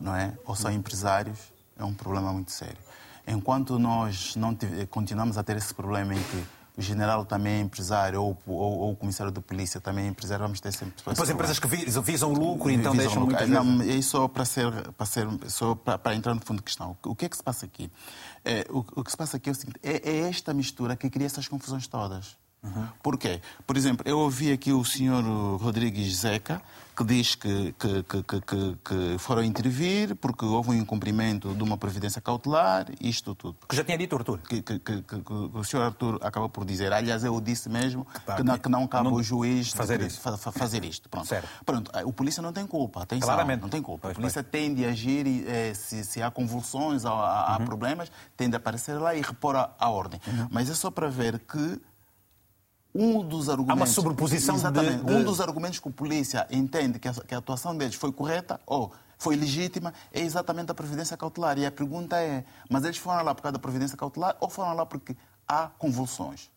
S4: não é? Ou são empresários, é um problema muito sério. Enquanto nós não tive- continuamos a ter esse problema em que o general também é empresário ou, ou- ou o comissário de polícia também é empresário, vamos ter sempre
S1: Depois empresas que visam, visam lucro, então
S4: Visam
S1: deixam
S4: lucro. Não, é só para ser, para ser, só para, para entrar no fundo da questão. O que é que se passa aqui? É, o, o que se passa aqui é o seguinte: é, é esta mistura que cria essas confusões todas. Por quê? Por exemplo, eu ouvi aqui o senhor Rodrigues Zeca, que diz que, que, que, que, foram intervir porque houve um incumprimento de uma previdência cautelar, isto tudo.
S1: Que já tinha dito, Arthur.
S4: Que, o senhor Arthur acaba por dizer. Aliás, eu disse mesmo que não, que não cabe ao juiz
S1: fazer isso.
S4: fa- fa- fazer isto. Pronto.
S1: Certo.
S4: Pronto, o polícia não tem culpa, atenção,
S1: Claramente.
S4: não tem culpa. A polícia tem de agir e, eh, se, se há convulsões, há, há-
S1: Uhum.
S4: problemas, tem de aparecer lá e repor a, a ordem. Mas é só para ver que um dos argumentos...
S1: sobreposição de-
S4: Exatamente.
S1: de-
S4: Um dos argumentos que a polícia entende que a, que a atuação deles foi correta ou foi legítima é exatamente a previdência cautelar. E a pergunta é, mas eles foram lá por causa da previdência cautelar ou foram lá porque há convulsões?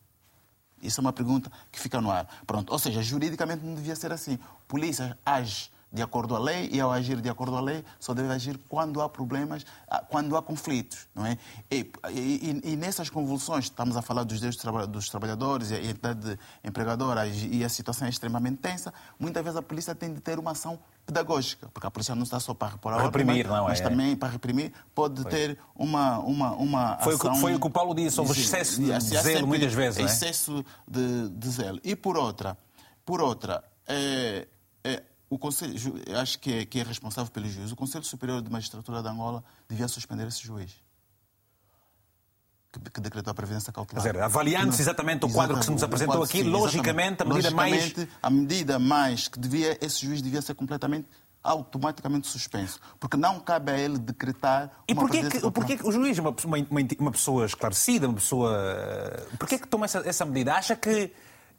S4: Isso é uma pergunta que fica no ar. Pronto. Ou seja, juridicamente não devia ser assim. Polícia age de acordo à lei e, ao agir de acordo à lei, só deve agir quando há problemas, ah, quando há conflitos. Não é? e, e- e nessas convulsões, estamos a falar dos direitos dos traba- dos trabalhadores e a entidade empregadora e a situação é extremamente tensa, muitas vezes a polícia tem de ter uma ação pedagógica, porque a polícia não está só para repor a ordem,
S1: Reprimir,
S4: mas,
S1: não é?
S4: mas também para reprimir, pode ter uma, uma, uma
S1: Foi o que-
S4: ação...
S1: foi o que o Paulo disse, houve
S4: Sim,
S1: excesso de
S4: e há
S1: zelo muitas vezes, é?
S4: Excesso de, de zelo. E por outra, por outra é, é, o Conselho, acho que é, que é responsável pelo juiz. O Conselho Superior de Magistratura de Angola devia suspender esse juiz. Que, decretou a previdência cautelar.
S1: Quer dizer, avaliando-se exatamente o quadro que se nos
S4: Exatamente,
S1: apresentou aqui,
S4: sim,
S1: logicamente, a medida mais-
S4: Logicamente, a medida mais que devia, esse juiz devia ser completamente automaticamente suspenso, porque não cabe a ele decretar
S1: E
S4: uma
S1: que, porquê que o juiz, uma, uma, uma- uma pessoa esclarecida, uma pessoa. Porquê que toma essa, essa medida? Acha que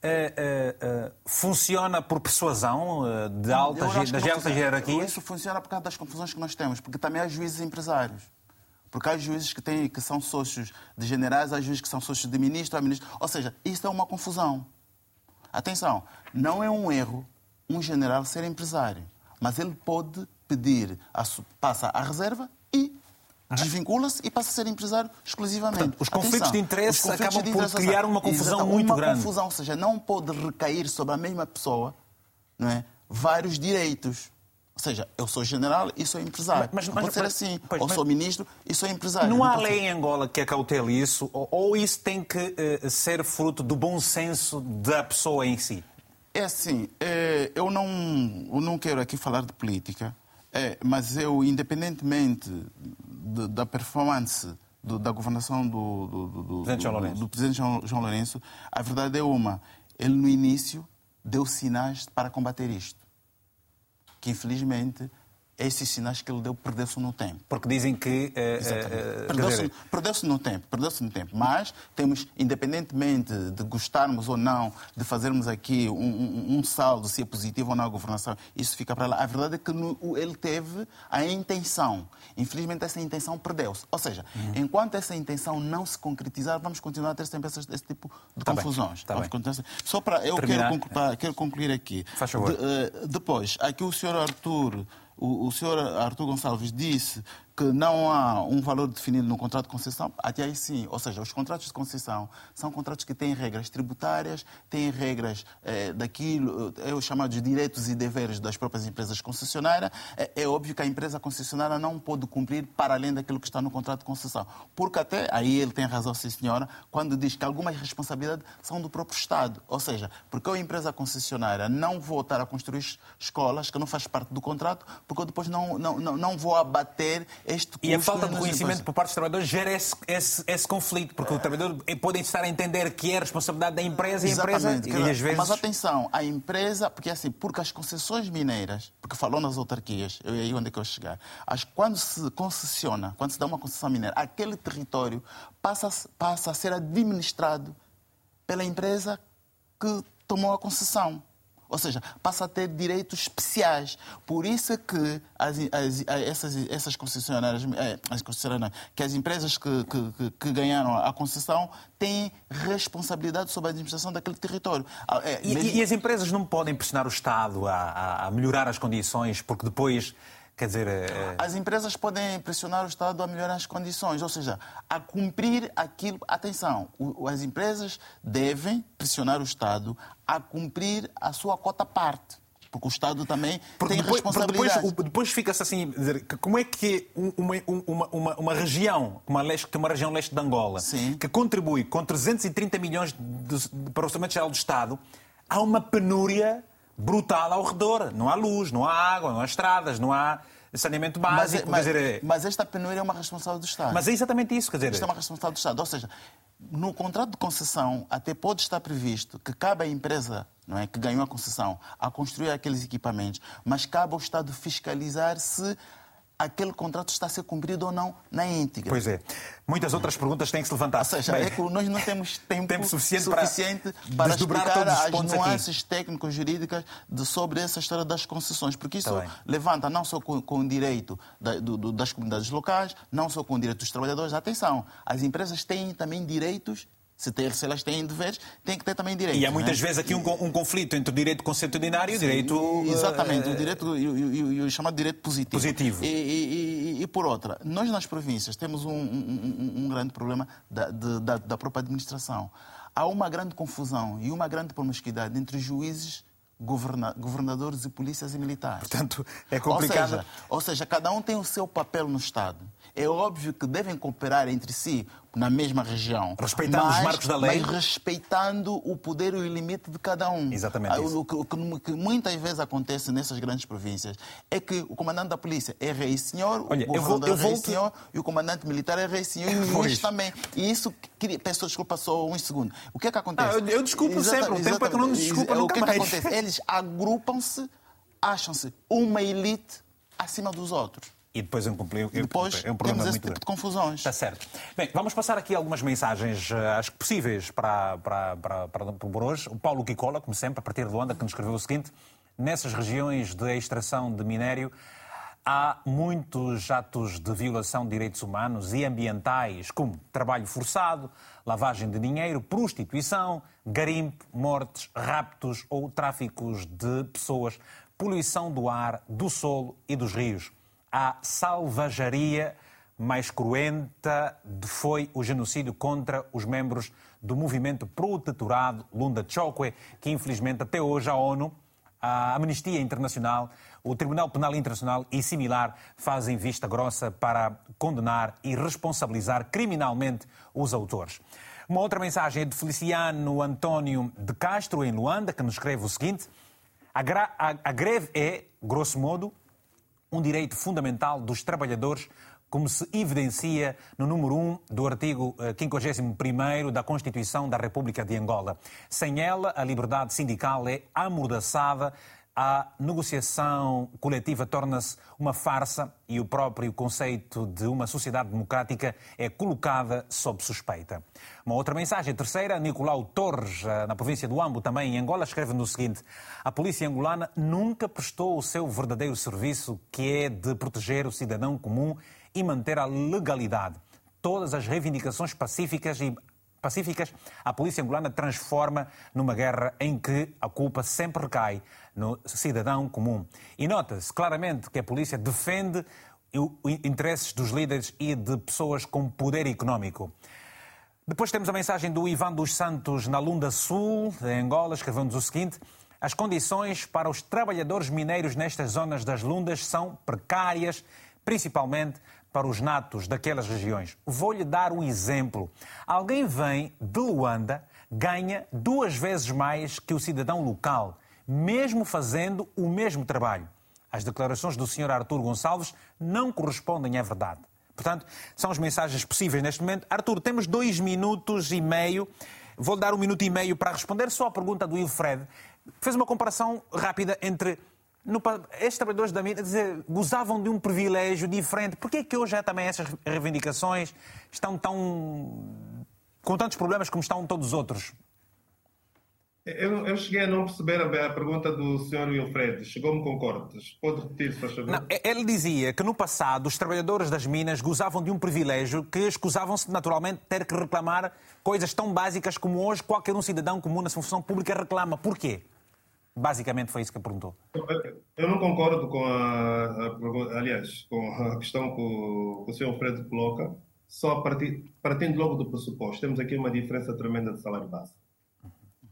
S1: eh, eh, funciona por persuasão eh, de alta, das altas
S4: funciona.
S1: hierarquias?
S4: Isso funciona por causa das confusões que nós temos, porque também há juízes empresários. Porque há juízes que, têm, que são sócios de generais, há juízes que são sócios de ministros, há ministros. Ou seja, isso é uma confusão. atenção, não é um erro um general ser empresário, mas ele pode pedir, a, passa à reserva e desvincula-se e passa a ser empresário exclusivamente.
S1: Portanto, os conflitos
S4: Atenção,
S1: de interesse
S4: os conflitos
S1: acabam
S4: de
S1: por
S4: interesse,
S1: criar uma confusão muito
S4: uma
S1: grande.
S4: confusão, ou seja, não pode recair sobre a mesma pessoa não é, vários direitos. Ou seja, eu sou general e sou empresário.
S1: Mas- mas-
S4: não pode
S1: mas-
S4: ser assim.
S1: pois,
S4: ou sou ministro e sou empresário.
S1: Não há
S4: pode
S1: lei
S4: ser.
S1: em Angola que acautele isso, ou, ou isso tem que eh, ser fruto do bom senso da pessoa em si?
S4: É assim, eh, eu não, eu não quero aqui falar de política, eh, mas eu, independentemente de- da performance do- da governação do, do, do-
S1: Presidente João
S4: do- presidente João, João Lourenço, a verdade é uma. Ele, no início, deu sinais para combater isto. Que, infelizmente, esses sinais que ele deu perdeu-se no tempo.
S1: Porque dizem que.
S4: Exatamente.
S1: eh, quer
S4: Perdeu-se perdeu-se no tempo, perdeu-se no tempo. Mas temos, independentemente de gostarmos ou não, de fazermos aqui um, um- um saldo, se é positivo ou não a governação, isso fica para lá. A verdade é que no- ele teve a intenção. Infelizmente, essa intenção perdeu-se. Ou seja,
S1: Uhum.
S4: enquanto essa intenção não se concretizar, vamos continuar a ter sempre essas- esse tipo de
S1: Tá
S4: confusões.
S1: tá
S4: Só para. Eu quero conclu- para- quero concluir aqui.
S1: Faz favor.
S4: De- eh, depois, aqui o senhor Arthur, o, o senhor Arthur Gonçalves disse que não há um valor definido no contrato de concessão. Até aí sim, ou seja, os contratos de concessão são contratos que têm regras tributárias, têm regras eh, daquilo, eh, é os chamados direitos e deveres das próprias empresas concessionárias. É, é óbvio que a empresa concessionária não pode cumprir para além daquilo que está no contrato de concessão. Porque até, aí ele tem razão, sim senhora, quando diz que algumas responsabilidades são do próprio Estado. Ou seja, porque eu, empresa concessionária, não vou estar a construir es- escolas que não faz parte do contrato, porque eu depois não, não, não, não vou abater este.
S1: E a falta de
S4: nas
S1: conhecimento por parte dos trabalhadores gera esse, esse, esse conflito, porque o trabalhador pode estar a entender que é responsabilidade da empresa e a empresa, e às vezes...
S4: Mas atenção, a empresa, porque assim, porque as concessões mineiras, porque falou nas autarquias, eu aí onde é que eu chegar, as, quando se concessiona, quando se dá uma concessão mineira, aquele território passa, a passa a ser administrado pela empresa que tomou a concessão. Ou seja, passa a ter direitos especiais. Por isso é que as, as- essas, essas concessionárias, eh, as concessionárias, que as empresas que, que- que- ganharam a concessão têm responsabilidade sobre a administração daquele território. Ah, é,
S1: E,
S4: mesmo-
S1: e as empresas não podem pressionar o Estado a- a melhorar as condições, porque depois, quer dizer... eh,
S4: As empresas podem pressionar o Estado a melhorar as condições, ou seja, a cumprir aquilo. Atenção, as empresas devem pressionar o Estado a cumprir a sua cota parte. Porque o Estado também
S1: Porque
S4: tem
S1: depois,
S4: responsabilidade.
S1: depois, depois fica-se assim, dizer, como é que um- uma, uma, uma, uma região, como a, leste, como a região leste de Angola, que contribui com 330 milhões de, de, para o Orçamento Geral do Estado, há uma penúria brutal ao redor. Não há luz, não há água, não há estradas, não há saneamento
S4: Mas,
S1: básico.
S4: mas-
S1: quer dizer,
S4: mas esta penúria é uma responsabilidade do Estado.
S1: Mas é exatamente isso, quer dizer-
S4: Isto é uma responsabilidade do Estado. Ou seja, no contrato de concessão até pode estar previsto que cabe à empresa não é, que ganhou a concessão a construir aqueles equipamentos, mas cabe ao Estado fiscalizar se aquele contrato está a ser cumprido ou não na íntegra.
S1: Pois é. Muitas outras perguntas têm que se levantar.
S4: Ou seja,
S1: Bem,
S4: é que nós não temos tempo,
S1: Tempo suficiente para
S4: para,
S1: desdobrar
S4: explicar as nuances técnico-jurídicas sobre essa história das concessões, porque isso
S1: Tá
S4: levanta não só com, com o direito da- do- do- das comunidades locais, não só com o direito dos trabalhadores. Atenção, as empresas têm também direitos, se, tem- se elas têm deveres, têm que ter também direitos.
S1: E há muitas
S4: né?
S1: vezes aqui um, um conflito entre o direito consuetudinário e o direito.
S4: Exatamente,
S1: eh,
S4: o direito e, o- o- o chamado direito positivo.
S1: Positivo.
S4: E, e- e- e por outra, nós nas províncias temos um, um- um- um grande problema da, de- da- da própria administração. Há uma grande confusão e uma grande promiscuidade entre juízes, governa- governadores e polícias e militares.
S1: Portanto, é complicado.
S4: Ou seja, ou seja, cada um tem o seu papel no Estado. É óbvio que devem cooperar entre si na mesma região.
S1: Respeitando os
S4: mas-
S1: marcos da lei.
S4: Mas respeitando o poder e o limite de cada um.
S1: Exatamente isso.
S4: O que, o que- o que muitas vezes acontece nessas grandes províncias é que o comandante da polícia é rei senhor,
S1: Olha,
S4: o governador é rei senhor e o comandante militar é rei senhor e o juiz também. E isso, queria, peço desculpa só um segundo. O que é que acontece?
S1: Ah, eu- eu desculpo
S4: Exata-
S1: sempre, o tempo é que não me desculpa
S4: O
S1: nunca
S4: que é que acontece? Eles agrupam-se, acham-se uma elite acima dos outros.
S1: E depois um, compli-
S4: Depois
S1: é um problema
S4: temos esse
S1: muito
S4: tipo
S1: grande.
S4: de confusões.
S1: Está certo. Bem, vamos passar aqui algumas mensagens, eh, acho que possíveis para, para, para, para, por hoje. O Paulo Kikola, como sempre, a partir de Luanda, que nos escreveu o seguinte: nessas regiões de extração de minério, Há muitos atos de violação de direitos humanos e ambientais, como trabalho forçado, lavagem de dinheiro, prostituição, garimpo, mortes, raptos ou tráficos de pessoas, poluição do ar, do solo e dos rios. A salvajaria mais cruenta foi o genocídio contra os membros do movimento protetorado Lunda Chokwe, que infelizmente até hoje a ONU a Amnistia Internacional, o Tribunal Penal Internacional e similar fazem vista grossa para condenar e responsabilizar criminalmente os autores. Uma outra mensagem é de Feliciano António de Castro, em Luanda, que nos escreve o seguinte: a, a, a greve é, grosso modo, um direito fundamental dos trabalhadores como se evidencia no número 1 do artigo 51 eh, da Constituição da República de Angola. Sem ela, a liberdade sindical é amordaçada, a negociação coletiva torna-se uma farsa e o próprio conceito de uma sociedade democrática é colocada sob suspeita. Uma outra mensagem, terceira, Nicolau Torres, eh, na província do Ambo, também em Angola, escreve no seguinte: A polícia angolana nunca prestou o seu verdadeiro serviço, que é de proteger o cidadão comum e manter a legalidade. Todas as reivindicações pacíficas e pacíficas, a polícia angolana transforma numa guerra em que a culpa sempre recai no cidadão comum. E nota-se claramente que a polícia defende os interesses dos líderes e de pessoas com poder económico. Depois temos a mensagem do Ivan dos Santos na Lunda Sul, em Angola, escrevendo-nos o seguinte: As condições para os trabalhadores mineiros nestas zonas das Lundas são precárias, principalmente para os natos daquelas regiões. Vou-lhe dar um exemplo. Alguém vem de Luanda, ganha duas vezes mais que o cidadão local, mesmo fazendo o mesmo trabalho. As declarações do Sr. Artur Gonçalves não correspondem à verdade. Portanto, são as mensagens possíveis neste momento. Artur, temos dois minutos e meio. Vou-lhe dar um minuto e meio para responder só à pergunta do Wilfred. Fez uma comparação rápida entre no, estes trabalhadores da mina dizer, gozavam de um privilégio diferente. Por é que hoje há também essas reivindicações estão tão com tantos problemas como estão todos os outros?
S2: Eu, eu, cheguei a não perceber a, a pergunta do Sr. Wilfred. Chegou-me com cortes. Pode repetir, se faz favor? Não,
S1: ele dizia que no passado os trabalhadores das minas gozavam de um privilégio que escusavam-se naturalmente ter que reclamar coisas tão básicas como hoje qualquer um cidadão comum na função pública reclama. Porquê? Basicamente foi isso que perguntou.
S2: Eu não concordo com a, a aliás, com a questão que o, o Sr. Alfredo coloca, só partir, partindo logo do pressuposto. Temos aqui uma diferença tremenda de salário base.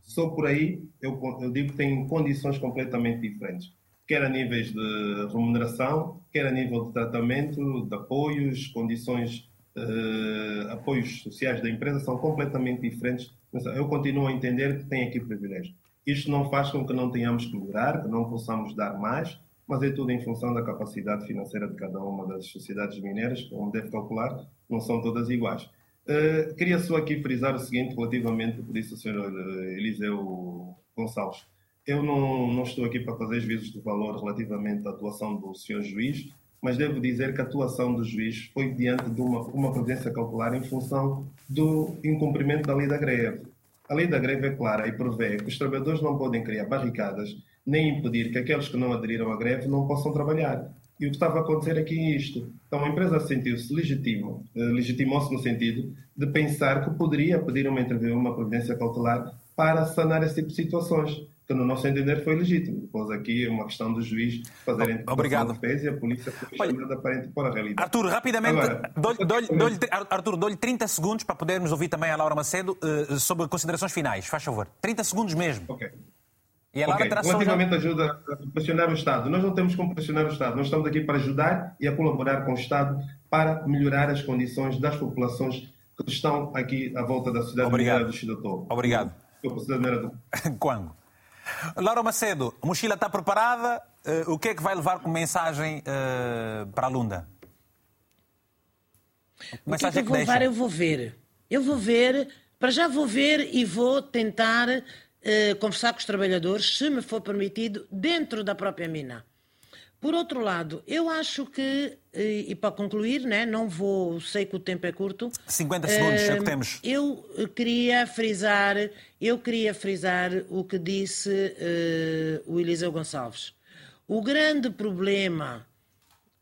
S2: Só por aí eu, eu digo que tem condições completamente diferentes, quer a níveis de remuneração, quer a nível de tratamento, de apoios, condições, eh, apoios sociais da empresa são completamente diferentes. Eu continuo a entender que tem aqui privilégio. Isto não faz com que não tenhamos que melhorar, que não possamos dar mais, mas é tudo em função da capacidade financeira de cada uma das sociedades mineiras, como deve calcular, não são todas iguais. Uh, queria só aqui frisar o seguinte relativamente, por isso Sr. Eh, Eliseu Gonçalves. Eu não, não, estou aqui para fazer juízos de valor relativamente à atuação do Sr. Juiz, mas devo dizer que a atuação do juiz foi diante de uma, uma providência cautelar em função do incumprimento da lei da greve. A lei da greve é clara e prevê que os trabalhadores não podem criar barricadas nem impedir que aqueles que não aderiram à greve não possam trabalhar. E o que estava a acontecer aqui é isto. Então a empresa sentiu-se legítima, eh, legitimou-se no sentido de pensar que poderia pedir uma intervenção, uma providência cautelar para sanar esse tipo de situações que no nosso entender foi legítimo. Depois aqui é uma questão do juiz fazer a
S1: interpretação
S2: e a polícia foi chamada para interpor a realidade.
S1: Artur, rapidamente, dou-lhe Artur, dou 30 segundos para podermos ouvir também a Laura Macedo uh, sobre considerações finais. Faz favor. 30 segundos mesmo.
S2: Ok.
S1: E a Laura
S2: okay. Relativamente ajuda a pressionar o Estado. Nós não temos como pressionar o Estado. Nós estamos aqui para ajudar e a colaborar com o Estado para melhorar as condições das populações que estão aqui à volta da cidade
S1: Obrigado.
S2: do Chidotou.
S1: Obrigado. Quando? Laura Macedo, a mochila está preparada. Uh, o que é que vai levar como mensagem uh, para a Lunda?
S3: O que é que eu vou levar? Eu vou ver. Eu vou ver, para já vou ver e vou tentar uh, conversar com os trabalhadores, se me for permitido, dentro da própria mina. Por outro lado, eu acho que, e, para concluir, né, não vou, sei que o tempo é curto.
S1: 50 segundos, é o que temos.
S3: Eu queria frisar, eu queria frisar o que disse uh, o Eliseu Gonçalves. O grande problema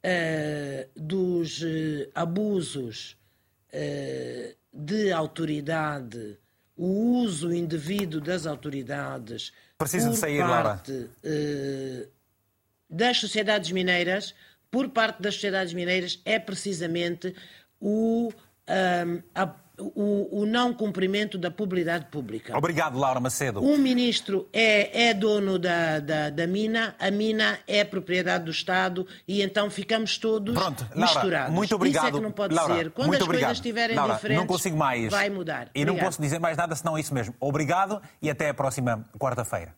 S3: uh, dos uh, abusos uh, de autoridade, o uso indevido das autoridades
S1: Precisa
S3: por
S1: sair,
S3: parte das sociedades mineiras, por parte das sociedades mineiras, é precisamente o, um, a, o, o, não cumprimento da publicidade pública.
S1: Obrigado, Laura Macedo.
S3: Um ministro é, é dono da, da, da, mina, a mina é propriedade do Estado e então ficamos todos
S1: Pronto, Laura,
S3: misturados.
S1: Muito obrigado.
S3: Isso é que não pode
S1: Laura,
S3: ser. Quando
S1: muito
S3: as
S1: obrigado.
S3: coisas estiverem
S1: Laura,
S3: diferentes,
S1: não consigo mais.
S3: vai mudar.
S1: E
S3: Obrigado.
S1: não posso dizer mais nada senão isso mesmo. Obrigado e até a próxima quarta-feira.